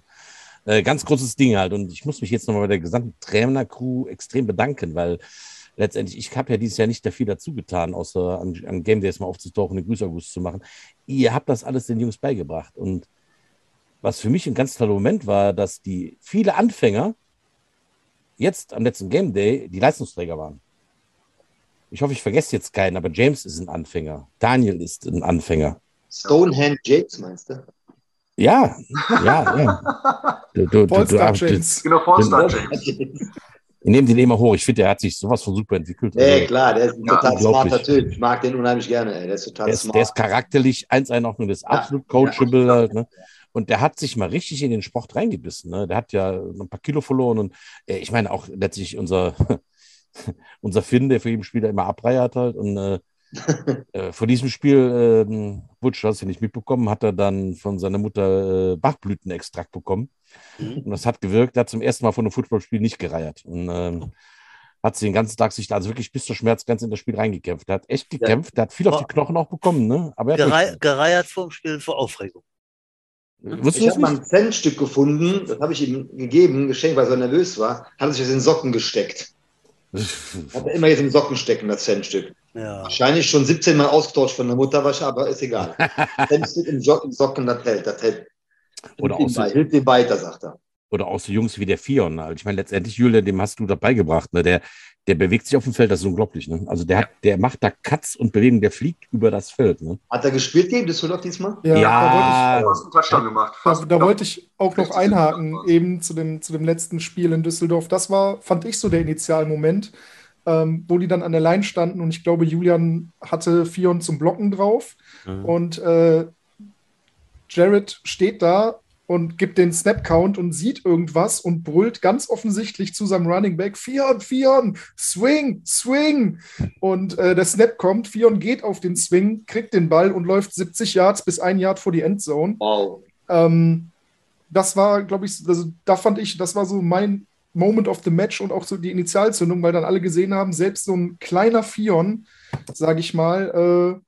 Äh, ganz großes Ding halt. Und ich muss mich jetzt nochmal bei der gesamten Trainer-Crew extrem bedanken, weil letztendlich, ich habe ja dieses Jahr nicht viel dazu getan, außer an, an Game Days mal aufzutauchen, den Grüßaugust zu machen. Ihr habt das alles den Jungs beigebracht. Und was für mich ein ganz toller Moment war, dass die viele Anfänger jetzt am letzten Game Day die Leistungsträger waren. Ich hoffe, ich vergesse jetzt keinen, aber James ist ein Anfänger. Daniel ist ein Anfänger. Stonehenge Jakes, meinst du? Ja, ja, ja. Du, du, du, du, Polestar du, James. Genau, Fallstar Den- James. ich nehme den immer hoch. Ich finde, der hat sich sowas von super entwickelt. Ja, Also, klar, der ist ein Ja, total smarter Typ. Ich mag den unheimlich gerne, ey. Der ist total der, ist, smart. der ist charakterlich eins Einordnung, der ist Ja, absolut coachable halt, ne? Und der hat sich mal richtig in den Sport reingebissen. Ne? Der hat ja ein paar Kilo verloren und äh, ich meine auch letztlich unser, unser Finn, der für jeden Spieler immer abreiert halt. Und äh, äh, vor diesem Spiel, ähm, Butch, hast du nicht mitbekommen, hat er dann von seiner Mutter äh, Bachblütenextrakt bekommen. Mhm. Und das hat gewirkt. Er hat zum ersten Mal von einem Footballspiel nicht gereiert. Und ähm, hat sich den ganzen Tag sich da also wirklich bis zur Schmerzgrenze in das Spiel reingekämpft. Er hat echt gekämpft, der hat viel auf die Knochen auch bekommen, ne? Aber er hat Gerei gereiert vorm Spiel vor Aufregung. Wusstest Ich habe mal ein Centstück gefunden, das habe ich ihm gegeben, geschenkt, weil er so nervös war, hat er sich das in den Socken gesteckt. Hat er immer jetzt im Socken stecken, das Centstück. Ja. Wahrscheinlich schon 17 Mal ausgetauscht von der Mutter, wahrscheinlich, aber ist egal. Centstück im Jo- im Socken, das hält, das hält. Oder auch so- hilft ihm weiter, sagt er. Oder auch so Jungs wie der Fion. Halt. Ich meine, letztendlich, Julian, dem hast du dabei gebracht. Ne? Der, der bewegt sich auf dem Feld, das ist unglaublich. Ne? Also der, hat, der macht da Cuts und Bewegungen, der fliegt über das Feld. Ne? Hat er gespielt gegen Düsseldorf diesmal? Ja, Ja. Da, wollte ich, da, Fast da wollte ich auch noch 50 einhaken, eben zu dem, zu dem letzten Spiel in Düsseldorf. Das war, fand ich so der Initialmoment, ähm, wo die dann an der Line standen und ich glaube, Julian hatte Fion zum Blocken drauf Mhm. und äh, Jared steht da und gibt den Snap-Count und sieht irgendwas und brüllt ganz offensichtlich zu seinem Running Back, Fion, Fion, Swing, Swing. Und äh, der Snap kommt, Fion geht auf den Swing, kriegt den Ball und läuft 70 Yards bis ein Yard vor die Endzone. Wow. Ähm, das war, glaube ich, also da fand ich, das war so mein Moment of the Match und auch so die Initialzündung, weil dann alle gesehen haben, selbst so ein kleiner Fion, sage ich mal,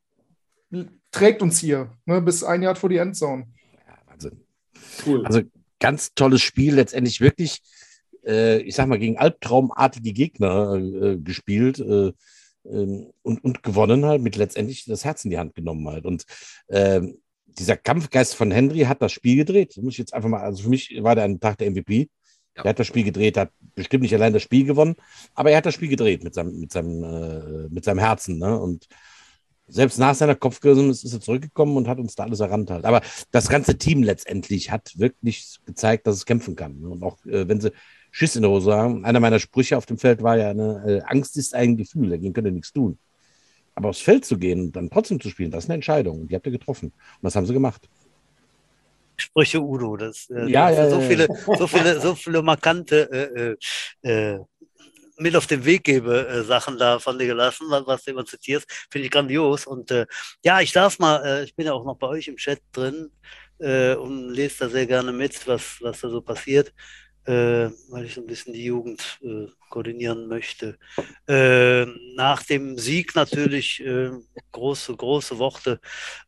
äh, trägt uns hier ne, bis ein Jahr vor die Endzone. Cool. Also ganz tolles Spiel, letztendlich wirklich, äh, ich sag mal, gegen albtraumartige Gegner äh, gespielt äh, ähm, und, und gewonnen halt, mit letztendlich das Herz in die Hand genommen halt. Und ähm, dieser Kampfgeist von Henry hat das Spiel gedreht. Das muss ich jetzt einfach mal, also für mich war der ein Tag der MVP. Ja. Er hat das Spiel gedreht, hat bestimmt nicht allein das Spiel gewonnen, aber er hat das Spiel gedreht mit seinem, mit seinem, äh, mit seinem Herzen. Ne? Und selbst nach seiner Kopfgerissen ist, er zurückgekommen und hat uns da alles errannt halt. Aber das ganze Team letztendlich hat wirklich gezeigt, dass es kämpfen kann. Und auch äh, wenn sie Schiss in der Hose haben, einer meiner Sprüche auf dem Feld war ja, eine, äh, Angst ist ein Gefühl, dagegen könnt ihr nichts tun. Aber aufs Feld zu gehen und dann trotzdem zu spielen, das ist eine Entscheidung. Und die habt ihr getroffen. Und das haben sie gemacht. Sprüche Udo, das, äh, Ja, ja, so ja, viele, so viele, so viele markante äh, äh, äh, mit auf den Weg gebe äh, Sachen da von dir gelassen, was, was du immer zitierst, finde ich grandios. Und äh, ja, ich darf mal, äh, ich bin ja auch noch bei euch im Chat drin äh, und lese da sehr gerne mit, was, was da so passiert, weil ich so ein bisschen die Jugend äh, koordinieren möchte. Äh, nach dem Sieg natürlich äh, große, große Worte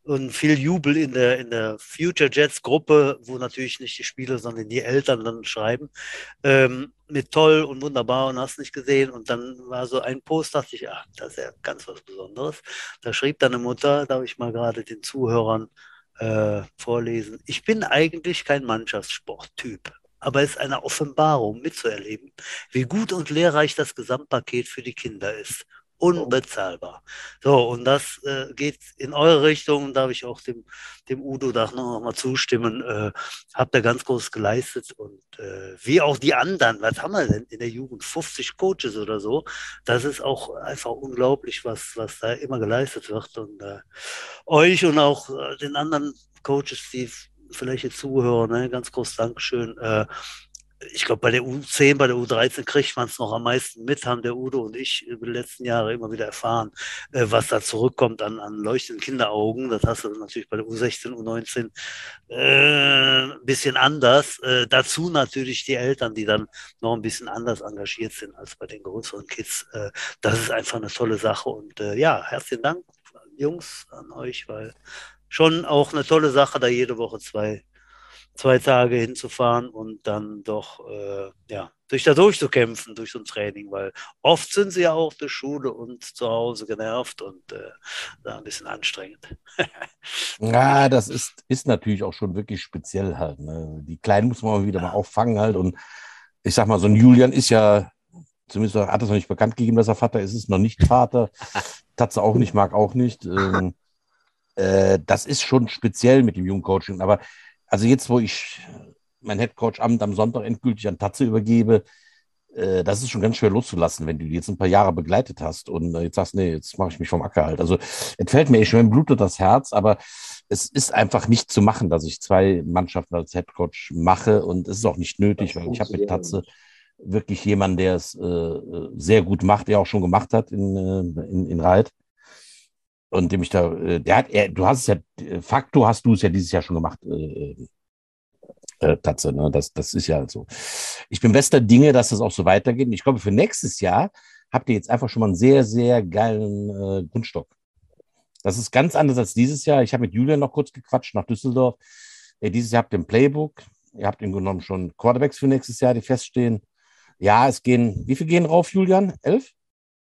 und viel Jubel in der, in der Future Jets Gruppe, wo natürlich nicht die Spieler, sondern die Eltern dann schreiben. Ähm, mit toll und wunderbar und hast nicht gesehen. Und dann war so ein Post, dachte ich, ach, das ist ja ganz was Besonderes. Da schrieb deine Mutter, darf ich mal gerade den Zuhörern äh, vorlesen. Ich bin eigentlich kein Mannschaftssporttyp, aber es ist eine Offenbarung mitzuerleben, wie gut und lehrreich das Gesamtpaket für die Kinder ist. Unbezahlbar. So, und das äh, geht in eure Richtung, darf ich auch dem, dem Udo da noch mal zustimmen. Äh, habt ihr ganz groß geleistet und äh, wie auch die anderen, was haben wir denn in der Jugend? 50 Coaches oder so. Das ist auch einfach unglaublich, was, was da immer geleistet wird. Und äh, euch und auch äh, den anderen Coaches, die vielleicht jetzt zuhören, ne? ganz groß Dankeschön. Äh, ich glaube, bei der U10, bei der U13 kriegt man es noch am meisten mit, haben der Udo und ich über die letzten Jahre immer wieder erfahren, äh, was da zurückkommt an, an leuchtenden Kinderaugen. Das hast du natürlich bei der U16, U19 äh, ein bisschen anders. Äh, dazu natürlich die Eltern, die dann noch ein bisschen anders engagiert sind als bei den größeren Kids. Äh, das ist einfach eine tolle Sache. Und äh, ja, herzlichen Dank, Jungs, an euch, weil schon auch eine tolle Sache, da jede Woche zwei zwei Tage hinzufahren und dann doch äh, ja, sich da durchzukämpfen durch so ein Training, weil oft sind sie ja auch durch Schule und zu Hause genervt und äh, da ein bisschen anstrengend. Ja, das ist, ist natürlich auch schon wirklich speziell halt. Ne? Die Kleinen muss man wieder mal auffangen halt. Und ich sag mal, so ein Julian ist ja, zumindest hat es noch nicht bekannt gegeben, dass er Vater ist, ist noch nicht Vater. Tatze auch nicht, mag auch nicht. Ähm, äh, das ist schon speziell mit dem Jugendcoaching. Aber also jetzt, wo ich mein Headcoach-Amt am Sonntag endgültig an Tatze übergebe, äh, das ist schon ganz schwer loszulassen, wenn du die jetzt ein paar Jahre begleitet hast und äh, jetzt sagst, nee, jetzt mache ich mich vom Acker halt. Also es fällt mir, ich mir blutet das Herz, aber es ist einfach nicht zu machen, dass ich zwei Mannschaften als Headcoach mache und es ist auch nicht nötig, weil ich habe mit Tatze wirklich jemanden, der es äh, sehr gut macht, der auch schon gemacht hat in, äh, in, in Reit. Und dem ich da, äh, der hat, er, du hast es ja, de facto hast du es ja dieses Jahr schon gemacht, äh, äh, Tatze, ne? das, das ist ja so. Ich bin bester Dinge, dass das auch so weitergeht. Und ich glaube, für nächstes Jahr habt ihr jetzt einfach schon mal einen sehr, sehr geilen äh, Grundstock. Das ist ganz anders als dieses Jahr. Ich habe mit Julian noch kurz gequatscht nach Düsseldorf. Ey, dieses Jahr habt ihr ein Playbook. Ihr habt im genommen schon Quarterbacks für nächstes Jahr, die feststehen. Ja, es gehen, wie viel gehen rauf, Julian? Elf?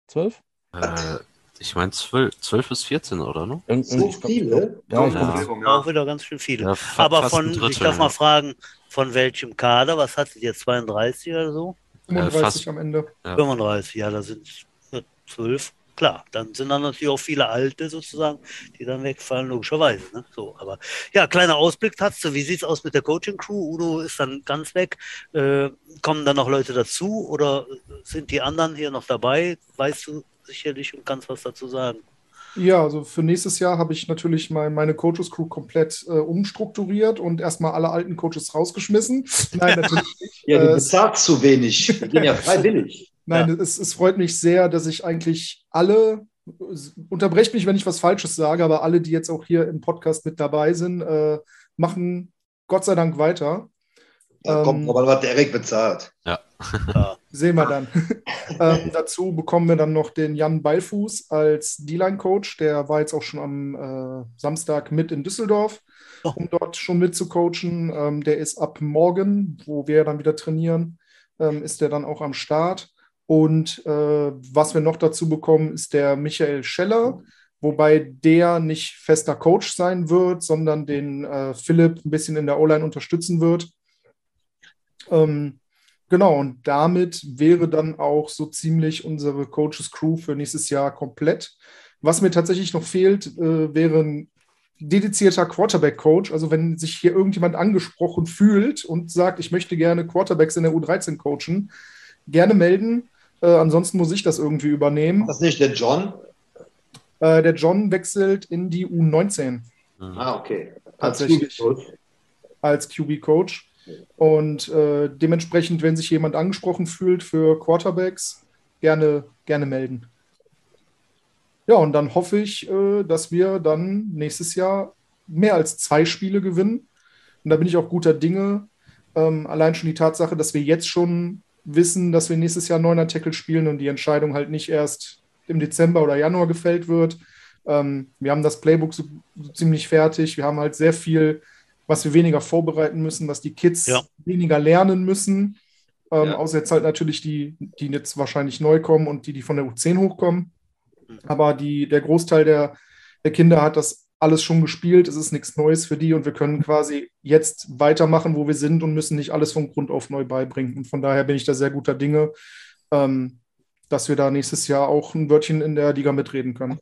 Zwölf? Äh, ich meine 12, 12 bis 14, oder? Ne? Irgend- So ich glaub- viele? Ja, Ja. ja. Auch wieder ganz schön viele. Ja, Aber von, Drittel, ich darf ja. mal fragen, von welchem Kader? Was hattet ihr? 32 oder so? 35 fast- am Ende. Ja. 35, ja, da sind ja, 12. Klar, dann sind dann natürlich auch viele Alte sozusagen, die dann wegfallen, logischerweise. Ne? So, aber ja, kleiner Ausblick hast du. Wie sieht es aus mit der Coaching-Crew? Udo ist dann ganz weg. Äh, kommen dann noch Leute dazu oder sind die anderen hier noch dabei? Weißt du sicherlich und kannst was dazu sagen. Ja, also für nächstes Jahr habe ich natürlich mein, meine Coaches Crew komplett äh, umstrukturiert und erstmal alle alten Coaches rausgeschmissen. Nein, natürlich nicht. Ja, du Äh, bezahlst zu wenig. Die gehen ja freiwillig. Nein, es, es freut mich sehr, dass ich eigentlich alle, unterbrecht mich, wenn ich was Falsches sage, aber alle, die jetzt auch hier im Podcast mit dabei sind, äh, machen Gott sei Dank weiter. Da kommt Ähm, aber was der Erik bezahlt. Ja. Sehen wir dann. ähm, dazu bekommen wir dann noch den Jan Beilfuß als D-Line-Coach. Der war jetzt auch schon am äh, Samstag mit in Düsseldorf, Oh. um dort schon mitzucoachen. Ähm, der ist ab morgen, wo wir dann wieder trainieren, ähm, ist der dann auch am Start. Und äh, was wir noch dazu bekommen, ist der Michael Scheller, wobei der nicht fester Coach sein wird, sondern den äh, Philipp ein bisschen in der O-Line unterstützen wird. Ähm, Genau, und damit wäre dann auch so ziemlich unsere Coaches Crew für nächstes Jahr komplett. Was mir tatsächlich noch fehlt, äh, wäre ein dedizierter Quarterback-Coach. Also wenn sich hier irgendjemand angesprochen fühlt und sagt, ich möchte gerne Quarterbacks in der U13 coachen, gerne melden. Äh, ansonsten muss ich das irgendwie übernehmen. Das ist nicht der John? Äh, der John wechselt in die U19 Mhm. Ah, okay. Tatsächlich. als QB-Coach. Und äh, dementsprechend, wenn sich jemand angesprochen fühlt für Quarterbacks, gerne, gerne melden. Ja, und dann hoffe ich, äh, dass wir dann nächstes Jahr mehr als zwei Spiele gewinnen. Und da bin ich auch guter Dinge. Ähm, allein schon die Tatsache, dass wir jetzt schon wissen, dass wir nächstes Jahr neuner Tackle spielen und die Entscheidung halt nicht erst im Dezember oder Januar gefällt wird. Ähm, wir haben das Playbook so, so ziemlich fertig. Wir haben halt sehr viel, was wir weniger vorbereiten müssen, was die Kids Ja. weniger lernen müssen. Ähm, Ja. Außer jetzt halt natürlich die, die jetzt wahrscheinlich neu kommen und die, die von der U10 hochkommen. Aber die, der Großteil der, der Kinder hat das alles schon gespielt. Es ist nichts Neues für die und wir können quasi jetzt weitermachen, wo wir sind und müssen nicht alles von Grund auf neu beibringen. Und von daher bin ich da sehr guter Dinge, ähm, dass wir da nächstes Jahr auch ein Wörtchen in der Liga mitreden können.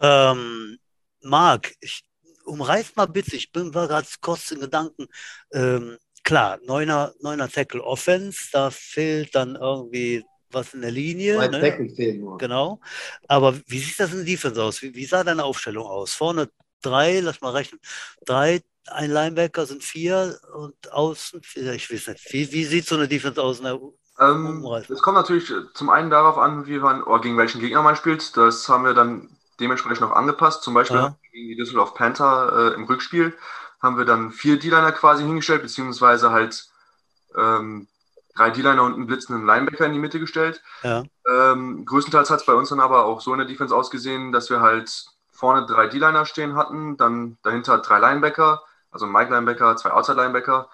Ähm, Marc, ich umreiß mal bitte, ich bin gerade kurz in Gedanken. Ähm, klar, neuner, neuner Tackle Offense, da fehlt dann irgendwie was in der Linie. Zwei Ne? Tackle fehlen nur. Genau. Aber wie sieht das in der Defense aus? Wie, wie sah deine Aufstellung aus? Vorne drei, lass mal rechnen, drei, ein Linebacker sind vier und außen, vier, ich weiß nicht. Wie, wie sieht so eine Defense aus? In der, Ähm, es kommt natürlich äh, zum einen darauf an, wie man, oder gegen welchen Gegner man spielt. Das haben wir dann dementsprechend noch angepasst. Zum Beispiel Ja. gegen die Düsseldorf Panther äh, im Rückspiel haben wir dann vier D-Liner quasi hingestellt, beziehungsweise halt ähm, drei D-Liner und einen blitzenden Linebacker in die Mitte gestellt. ja, Ähm, größtenteils hat es bei uns dann aber auch so in der Defense ausgesehen, dass wir halt vorne drei D-Liner stehen hatten, dann dahinter drei Linebacker, also ein Mike-Linebacker, zwei Outside-Linebacker,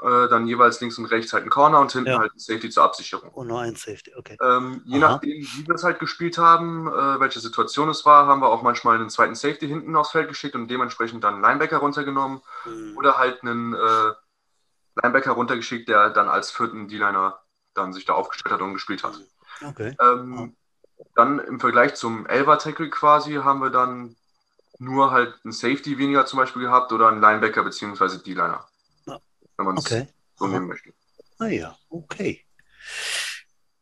äh, dann jeweils links und rechts halt ein Corner und hinten Ja. halt ein Safety zur Absicherung. und nur ein Safety, okay. Ähm, je Aha. nachdem, wie wir es halt gespielt haben, äh, welche Situation es war, haben wir auch manchmal einen zweiten Safety hinten aufs Feld geschickt und dementsprechend dann einen Linebacker runtergenommen Hm. oder halt einen äh, Linebacker runtergeschickt, der dann als vierten D-Liner dann sich da aufgestellt hat und gespielt hat. Okay. Ähm, dann im Vergleich zum Elver-Tackle quasi haben wir dann nur halt einen Safety weniger zum Beispiel gehabt oder einen Linebacker beziehungsweise D-Liner. Wenn man es Okay. so nehmen möchte. Ah ja, okay.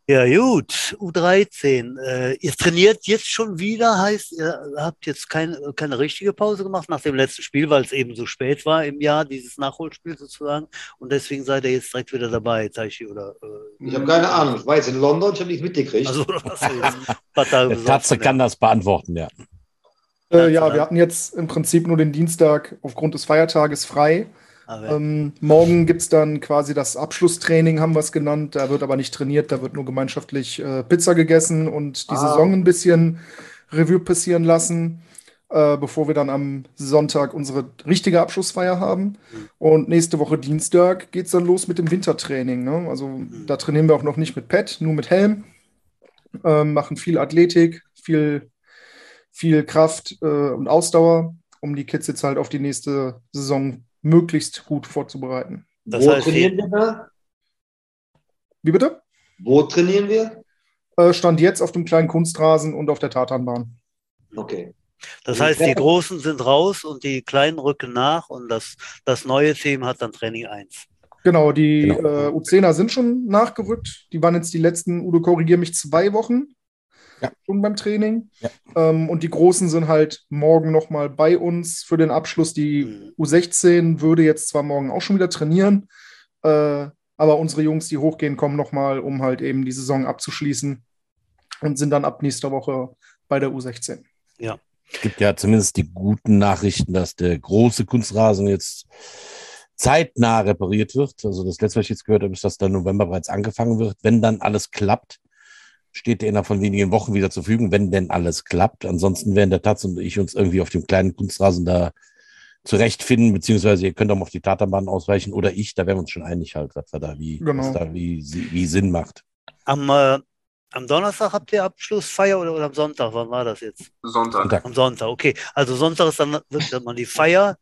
Ja, gut, U13. Äh, ihr trainiert jetzt schon wieder, heißt, ihr habt jetzt kein, keine richtige Pause gemacht nach dem letzten Spiel, weil es eben so spät war im Jahr, dieses Nachholspiel sozusagen. Und deswegen seid ihr jetzt direkt wieder dabei, Taichi, oder? Äh, Ich habe keine Ahnung. Ich war jetzt in London, ich habe nichts mitgekriegt. also, was ist? Ein paar Tage Der Tatze kann das beantworten, ja. Äh, ja, wir hatten jetzt im Prinzip nur den Dienstag aufgrund des Feiertages frei. Ähm, morgen gibt es dann quasi das Abschlusstraining, haben wir es genannt. Da wird aber nicht trainiert, da wird nur gemeinschaftlich äh, Pizza gegessen und die Ah. Saison ein bisschen Revue passieren lassen, äh, bevor wir dann am Sonntag unsere richtige Abschlussfeier haben. Und nächste Woche Dienstag geht es dann los mit dem Wintertraining. Ne? Also da trainieren wir auch noch nicht mit Pad, nur mit Helm. Ähm, machen viel Athletik, viel, viel Kraft äh, und Ausdauer, um die Kids jetzt halt auf die nächste Saison möglichst gut vorzubereiten. das Wo heißt, trainieren wir da? Wie bitte? Wo trainieren wir? Äh, stand jetzt auf dem kleinen Kunstrasen und auf der Tatanbahn. Okay. das heißt, die Großen sind raus und die Kleinen rücken nach und das, das neue Team hat dann Training 1. Genau, die Genau. Äh, U10er sind schon nachgerückt. Die waren jetzt die letzten, Udo, korrigier mich, zwei Wochen Ja. schon beim Training. Ja. Ähm, und die Großen sind halt morgen nochmal bei uns für den Abschluss. Die Mhm. U16 würde jetzt zwar morgen auch schon wieder trainieren, äh, aber unsere Jungs, die hochgehen, kommen nochmal, um halt eben die Saison abzuschließen und sind dann ab nächster Woche bei der U16. Es gibt ja zumindest die guten Nachrichten, dass der große Kunstrasen jetzt zeitnah repariert wird. Also das letzte, was ich jetzt gehört habe, ist, dass der November bereits angefangen wird. Wenn dann alles klappt, steht der innerhalb von wenigen Wochen wieder zur Verfügung, wenn denn alles klappt. Ansonsten werden der Taz und ich uns irgendwie auf dem kleinen Kunstrasen da zurechtfinden, beziehungsweise ihr könnt auch mal auf die Tatanbahn ausweichen oder ich, da werden wir uns schon einig halt, was wir da wie, Genau. was da wie, wie Sinn macht. Am, äh, am Donnerstag habt ihr Abschlussfeier oder, oder am Sonntag? Wann war das jetzt? Sonntag. Sonntag. Am Sonntag, okay. Also Sonntag ist dann wirklich dann mal die Feier,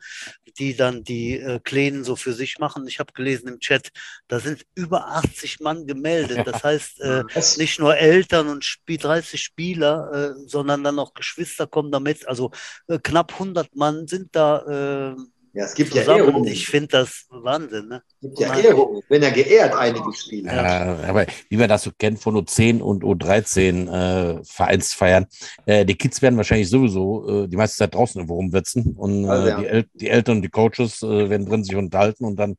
die dann die äh, Kleinen so für sich machen. Ich habe gelesen im Chat, da sind über 80 Mann gemeldet. Das heißt, äh, nicht nur Eltern und Spiel 30 Spieler, äh, sondern dann auch Geschwister kommen damit. Also äh, knapp 100 Mann sind da äh, ja, es gibt ja zusammen. Ehrungen. Ich finde das Wahnsinn. Ne? Es gibt ja Ehrungen. Wenn er geehrt, einige Spiele. Ja, aber wie man das so kennt von U10 und U13 äh, Vereinsfeiern, äh, die Kids werden wahrscheinlich sowieso äh, die meiste Zeit draußen irgendwo rumwitzen und äh, Also, ja. die, El die Eltern und die Coaches äh, werden drin sich unterhalten und dann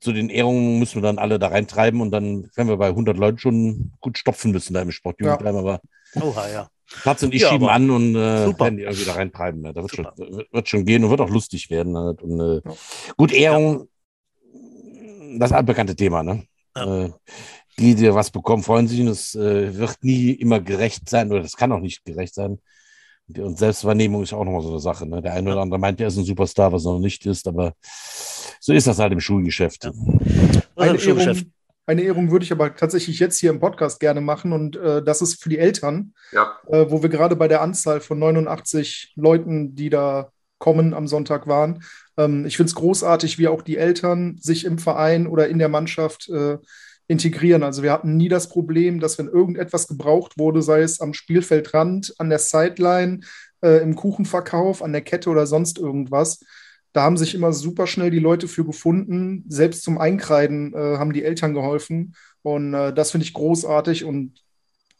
zu den Ehrungen müssen wir dann alle da reintreiben und dann werden wir bei 100 Leuten schon gut stopfen müssen da im Sportjugendheim, aber Oha, ja. Platz und ich Ja, schieben an und äh, werden die irgendwie da reintreiben. Ne? Da wird schon, Super. wird- wird schon gehen und wird auch lustig werden. Halt. Und, äh, Ja. Gut, Ehrung, das altbekannte Thema. Ne? Ja. Äh, die, die was bekommen, freuen sich und es äh, wird nie immer gerecht sein oder das kann auch nicht gerecht sein. Und Selbstwahrnehmung ist auch nochmal so eine Sache. Ne? Der eine oder andere meint, er ist ein Superstar, was er noch nicht ist, aber so ist das halt im Schulgeschäft. Ja. Also, Schulchef. Ehrung, eine Ehrung würde ich aber tatsächlich jetzt hier im Podcast gerne machen und äh, das ist für die Eltern, Ja. äh, wo wir gerade bei der Anzahl von 89 Leuten, die da kommen am Sonntag waren. Ähm, ich finde es großartig, wie auch die Eltern sich im Verein oder in der Mannschaft äh, integrieren. Also wir hatten nie das Problem, dass wenn irgendetwas gebraucht wurde, sei es am Spielfeldrand, an der Sideline, äh, im Kuchenverkauf, an der Kette oder sonst irgendwas, da haben sich immer super schnell die Leute für gefunden. Selbst zum Einkreiden äh, haben die Eltern geholfen. Und äh, das finde ich großartig und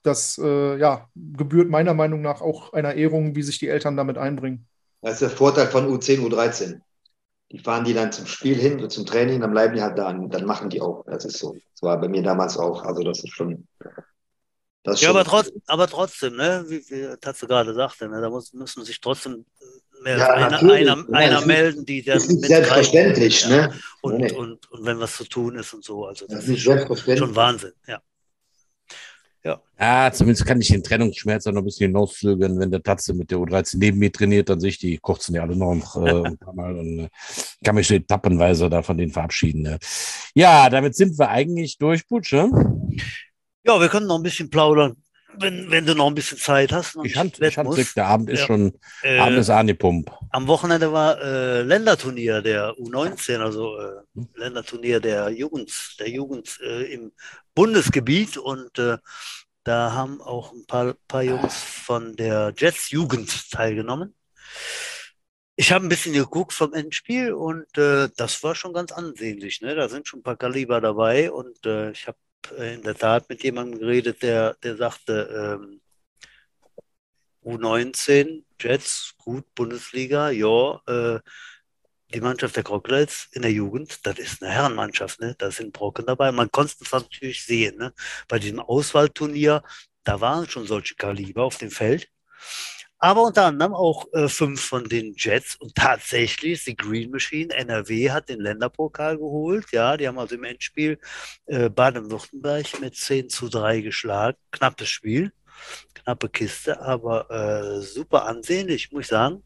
das äh, ja, gebührt meiner Meinung nach auch einer Ehrung, wie sich die Eltern damit einbringen. Das ist der Vorteil von U10, U13. Die fahren die dann zum Spiel hin, so zum Training, dann bleiben die halt da und dann machen die auch. Das ist so. Das war bei mir damals auch. Also das ist schon. Das ist Ja, schon aber, trotz, aber trotzdem, ne, wie, wie Tatze gerade sagte, ne, da muss, müssen sich trotzdem mehr Ja, einer, einer, Ja, einer das melden, die dann ist selbstverständlich, ja. ne? Und, Nee. und, und wenn was zu tun ist und so. Also Das das ist ist schon, selbstverständlich. schon Wahnsinn, ja. Ja, zumindest kann ich den Trennungsschmerz dann noch ein bisschen hinauszögern. Wenn der Tatze mit der U13 neben mir trainiert, dann sehe ich die kurzen ja alle noch äh, ein paar Mal und äh, kann mich so etappenweise da von denen verabschieden. Ne? Ja, damit sind wir eigentlich durch, Butsch. Ne? Ja, wir können noch ein bisschen plaudern, wenn, wenn du noch ein bisschen Zeit hast. und Ich ich hand musst. der Abend ist Ja. schon, Äh, Abend ist Anipump. Am Wochenende war äh, Länderturnier der U19, also äh, Länderturnier der Jugend, der Jugend äh, im Bundesgebiet und äh, da haben auch ein paar, paar Jungs von der Jets-Jugend teilgenommen. Ich habe ein bisschen geguckt vom Endspiel und äh, das war schon ganz ansehnlich. Ne? Da sind schon ein paar Kaliber dabei und äh, ich habe in der Tat mit jemandem geredet, der, der sagte, ähm, U19, Jets, gut, Bundesliga, ja, äh, die Mannschaft der Crocodiles in der Jugend, das ist eine Herrenmannschaft, ne? Da sind Brocken dabei. Man konnte es natürlich sehen, ne? Bei diesem Auswahlturnier, da waren schon solche Kaliber auf dem Feld. Aber unter anderem auch äh, fünf von den Jets und tatsächlich die Green Machine NRW hat den Länderpokal geholt. Ja, die haben also im Endspiel äh, Baden-Württemberg mit 10 zu 3 geschlagen. Knappes Spiel, knappe Kiste, aber äh, super ansehnlich, muss ich sagen.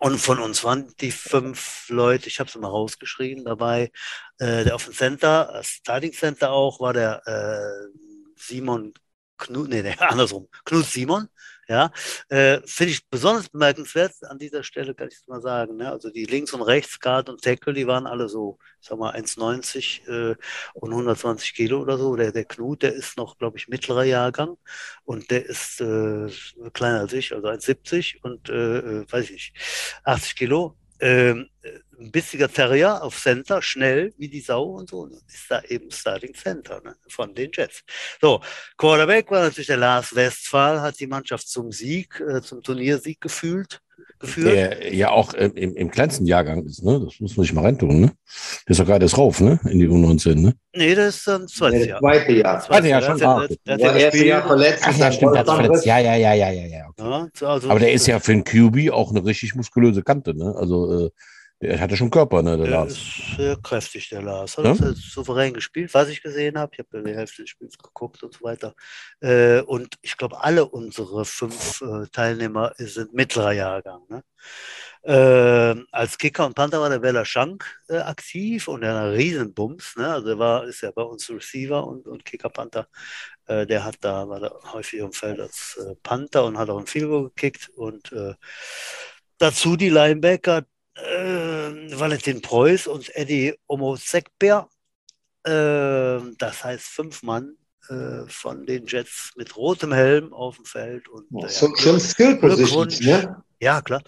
Und von uns waren die fünf Leute, ich habe es mal rausgeschrieben, dabei. Äh, der dem Center, äh, Starting Center auch, war der äh, Simon Knut, nee, nee, andersrum, Knut Simon. Ja, äh, finde ich besonders bemerkenswert an dieser Stelle, kann ich es mal sagen. Ne? Also die Links- und Rechtsguard und Tackle, die waren alle so, ich sag mal, 1,90 äh, und 120 Kilo oder so. Der, der Knut, der ist noch, glaube ich, mittlerer Jahrgang und der ist äh, kleiner als ich, also 1,70 und äh, äh, weiß ich nicht, 80 Kilo. Ähm, ein bissiger Terrier auf Center, schnell wie die Sau und so. Ist da eben Starting Center ne, von den Jets. So, Quarterback war natürlich der Lars Westphal, hat die Mannschaft zum Sieg, äh, zum Turniersieg gefühlt, geführt. Der ja auch äh, im, im kleinsten Jahrgang ist, ne? Das muss man sich mal reintun, ne? Der ist doch gerade erst rauf, ne? In die U19, ne? Nee, das ist dann zweites Das Jahr. zweite Jahr. Zweite Jahr Der schon, hat ah, der hat das erste Jahr verletzt. Ach ja, stimmt, hat's Kreuzbandriss. verletzt. Ja, ja, ja, ja, ja, ja. Okay. Ja, so, also Aber der ist ja für einen QB auch eine richtig muskulöse Kante, ne? Also äh, Der hatte schon Körper, ne, der Der Lars. ist sehr kräftig, der Lars. Hat Ja? auch sehr souverän gespielt, was ich gesehen habe. Ich habe ja die Hälfte des Spiels geguckt und so weiter. Äh, und ich glaube, alle unsere fünf äh, Teilnehmer sind mittlerer Jahrgang. Ne? Äh, als Kicker und Panther war der Bella Schank äh, aktiv und der hat einen Riesenbums. Ne? Also er war, ist ja bei uns Receiver und, und Kicker Panther. Äh, der hat da, war da häufig im Feld als äh, Panther und hat auch ein Field gekickt. Und dazu die Linebacker Valentin Preuß und Eddie Omosekber. Äh, das heißt fünf Mann äh, von den Jets mit rotem Helm auf dem Feld. Und, äh, Schon, Skill Positions, Glückwunsch. ne? ja, klar.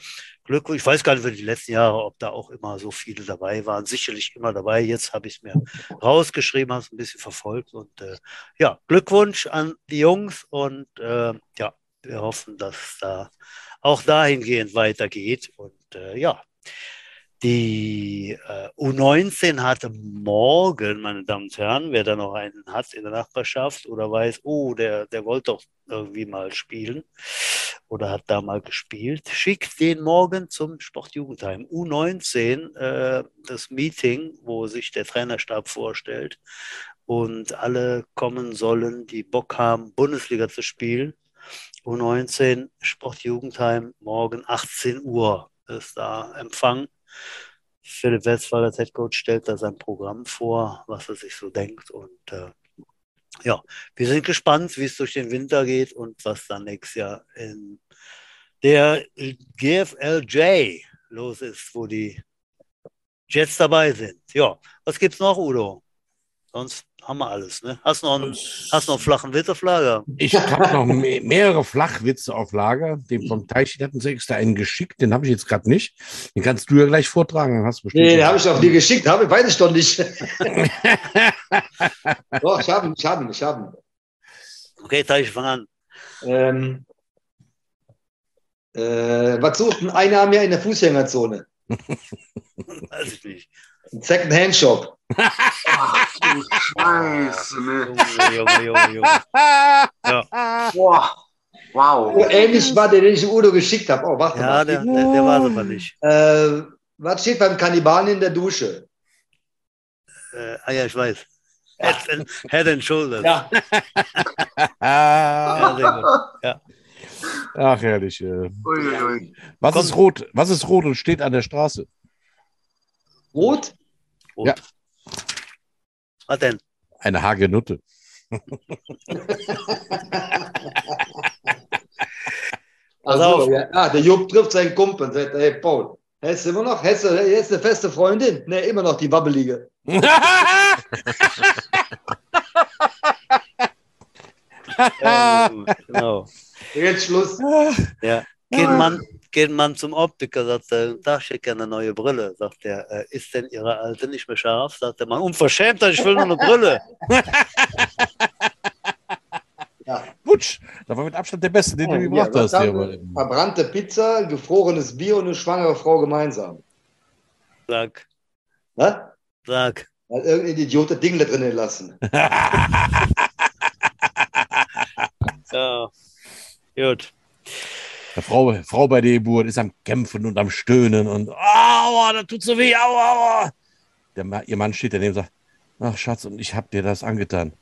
Glückwunsch. Ich weiß gar nicht für die letzten Jahre, ob da auch immer so viele dabei waren. Sicherlich immer dabei. Jetzt habe ich es mir rausgeschrieben, habe es ein bisschen verfolgt. Und äh, ja, Glückwunsch an die Jungs. Und äh, ja, wir hoffen, dass da auch dahingehend weitergeht. Und äh, ja, die äh, U19 hatte morgen, meine Damen und Herren, wer da noch einen hat in der Nachbarschaft oder weiß, oh, der, der wollte doch irgendwie mal spielen oder hat da mal gespielt, schickt den morgen zum Sportjugendheim. U19, äh, das Meeting, wo sich der Trainerstab vorstellt und alle kommen sollen, die Bock haben, Bundesliga zu spielen. U19 Sportjugendheim, morgen 18 Uhr ist da Empfang. Philipp Westphal als Headcoach stellt da sein Programm vor, was er sich so denkt. Und äh, ja, wir sind gespannt, wie es durch den Winter geht und was dann nächstes Jahr in der GFLJ los ist, wo die Jets dabei sind. Ja, was gibt's noch, Udo? Sonst haben wir alles, ne? Hast noch einen, hast noch einen flachen Witz auf Lager? Ich habe noch me mehrere Flachwitze auf Lager. Den vom Teich hatten sie extra einen geschickt, den habe ich jetzt gerade nicht. Den kannst du ja gleich vortragen. Dann hast du bestimmt Nee, den habe ich auf dir geschickt, habe ich, weiß ich doch nicht. doch, ich habe ihn, ich habe ihn, ich habe ihn. Okay, Teich, fang an. Ähm, äh, was sucht ein Einnahmer in der Fußgängerzone? Weiß ich nicht. Ein Second-Hand-Shop. Ach du Scheiße, ne. Junge, Junge, Junge, Junge. Boah. Wow. So ähnlich war der, den ich dem Udo geschickt habe. Oh, warte Ja, mal. der, der, der war es aber nicht. Äh, was steht beim Kannibalen in der Dusche? Äh, ah ja, ich weiß. Head and, Head and Shoulders. Ja. Ja, sehr gut. Ach, herrlich. äh. Uiuiui. Was Komm. ist rot? Was ist rot und steht an der Straße? Rot? Ja. Was denn? Eine Hagenutte. Pass Also, auf. ja. Ah, der Jupp trifft seinen Kumpel und sagt, hey Paul, hast du immer noch, hast du jetzt eine feste Freundin? Ne, immer noch die Wabbelige. Ja, gut, genau. Jetzt Schluss. Ja. Geht ein Mann, geht ein Mann zum Optiker, sagt er, da schickt er eine neue Brille. Sagt er, äh, ist denn Ihre alte nicht mehr scharf? Sagt der Mann, unverschämt, ich will nur eine Brille. Butsch, das war mit Abstand der beste, den du Ja, gebracht was hast. Verbrannte Pizza, gefrorenes Bier und eine schwangere Frau gemeinsam. Sag, Ne? sag. Hat irgendein Idiot das Ding da drinnen lassen. Ja. Gut. Eine Frau, Frau bei der Geburt ist am Kämpfen und am Stöhnen und aua, das tut so weh, aua, aua. Der, ihr Mann steht daneben und sagt, ach Schatz, und ich hab dir das angetan.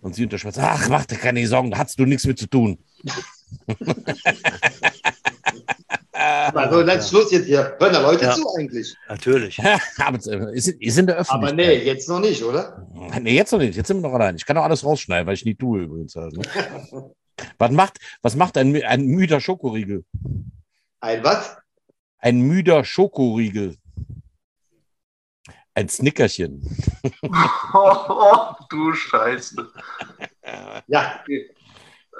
Und sie unterschwatzt, ach, mach dir keine Sorgen, da hast du nichts mit zu tun. Also, dann Schluss jetzt hier. Hören da Leute Ja. zu eigentlich? Natürlich. Aber es ist, ist in der Aber Öffentlichkeit. nee, jetzt noch nicht, oder? Nee, jetzt noch nicht. Jetzt sind wir noch allein. Ich kann auch alles rausschneiden, weil ich nie tue übrigens. Halt, ne? was macht, was macht ein, ein müder Schokoriegel? Ein was? Ein müder Schokoriegel. Ein Snickerchen. Oh, oh, du Scheiße. Ja, Äh,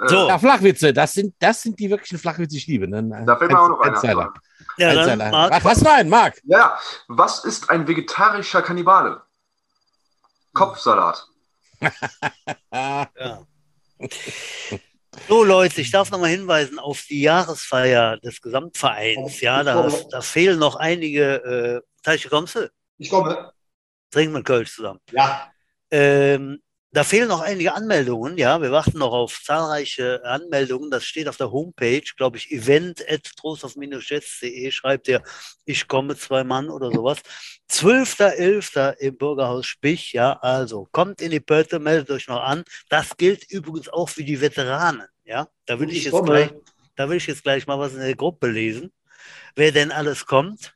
So. Ja, Flachwitze, das sind, das sind die wirklichen Flachwitze, die ich liebe. Ne? Da fällt mir auch noch einer Zeiler. Ja, Ein dann, Zeiler. Marc, Ach, was nein, Marc? Ja, was ist ein vegetarischer Kannibale? Kopfsalat. Ja. So, Leute, ich darf nochmal hinweisen auf die Jahresfeier des Gesamtvereins. Ja, da, da fehlen noch einige. Äh, Teiche, kommst du? ich komme. Trinken wir Kölsch zusammen. Ja, Ähm, Da fehlen noch einige Anmeldungen, ja. Wir warten noch auf zahlreiche Anmeldungen. Das steht auf der Homepage, glaube ich, event.trostorf-jets.de, schreibt ihr, ich komme, zwei Mann oder sowas. 12.11. im Bürgerhaus Spich, ja. Also kommt in die Pötte, meldet euch noch an. Das gilt übrigens auch für die Veteranen, ja. Da will ich Ich jetzt komme. gleich, da will ich jetzt gleich mal was in der Gruppe lesen, wer denn alles kommt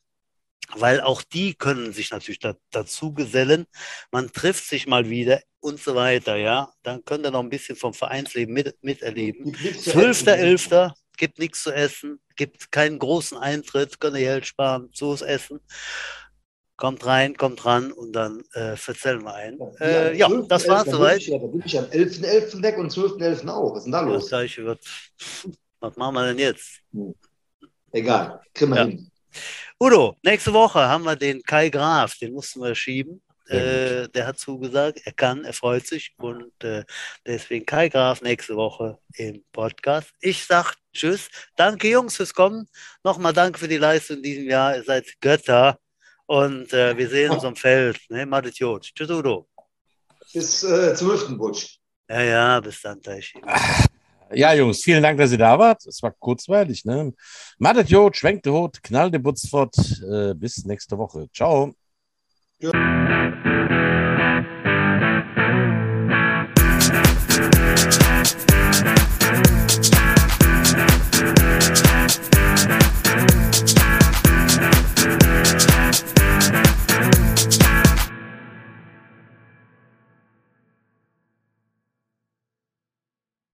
weil auch die können sich natürlich da, dazu gesellen. Man trifft sich mal wieder und so weiter, ja. Dann könnt ihr noch ein bisschen vom Vereinsleben mit, miterleben. Gibt nichts zu essen. 12.11. gibt nichts zu essen, gibt keinen großen Eintritt, könnt ihr Geld sparen, so's Essen. Kommt rein, kommt ran und dann äh, verzählen wir ein. Äh, ja, das war's 12.11. soweit. Da bin ich am 11.11. weg und 12.11. auch. Was ist denn da Das los? gleiche wird. Was machen wir denn jetzt? Egal, kriegen wir Ja. hin. Udo, nächste Woche haben wir den Kai Graf, den mussten wir schieben. Äh, der hat zugesagt, er kann, er freut sich und äh, deswegen Kai Graf nächste Woche im Podcast. Ich sag Tschüss. Danke Jungs fürs Kommen. Nochmal danke für die Leistung in diesem Jahr. Ihr seid Götter und äh, wir sehen uns am Feld. Ne? Jod. Tschüss Udo. Bis äh, zum Hüftenbutsch. Ja, ja, bis dann, Teichi. Ja, Jungs, vielen Dank, dass ihr da wart. Es war kurzweilig, ne? Madet Jod, schwenkt Hut, knallt die Butz fort. Äh, bis nächste Woche. Ciao.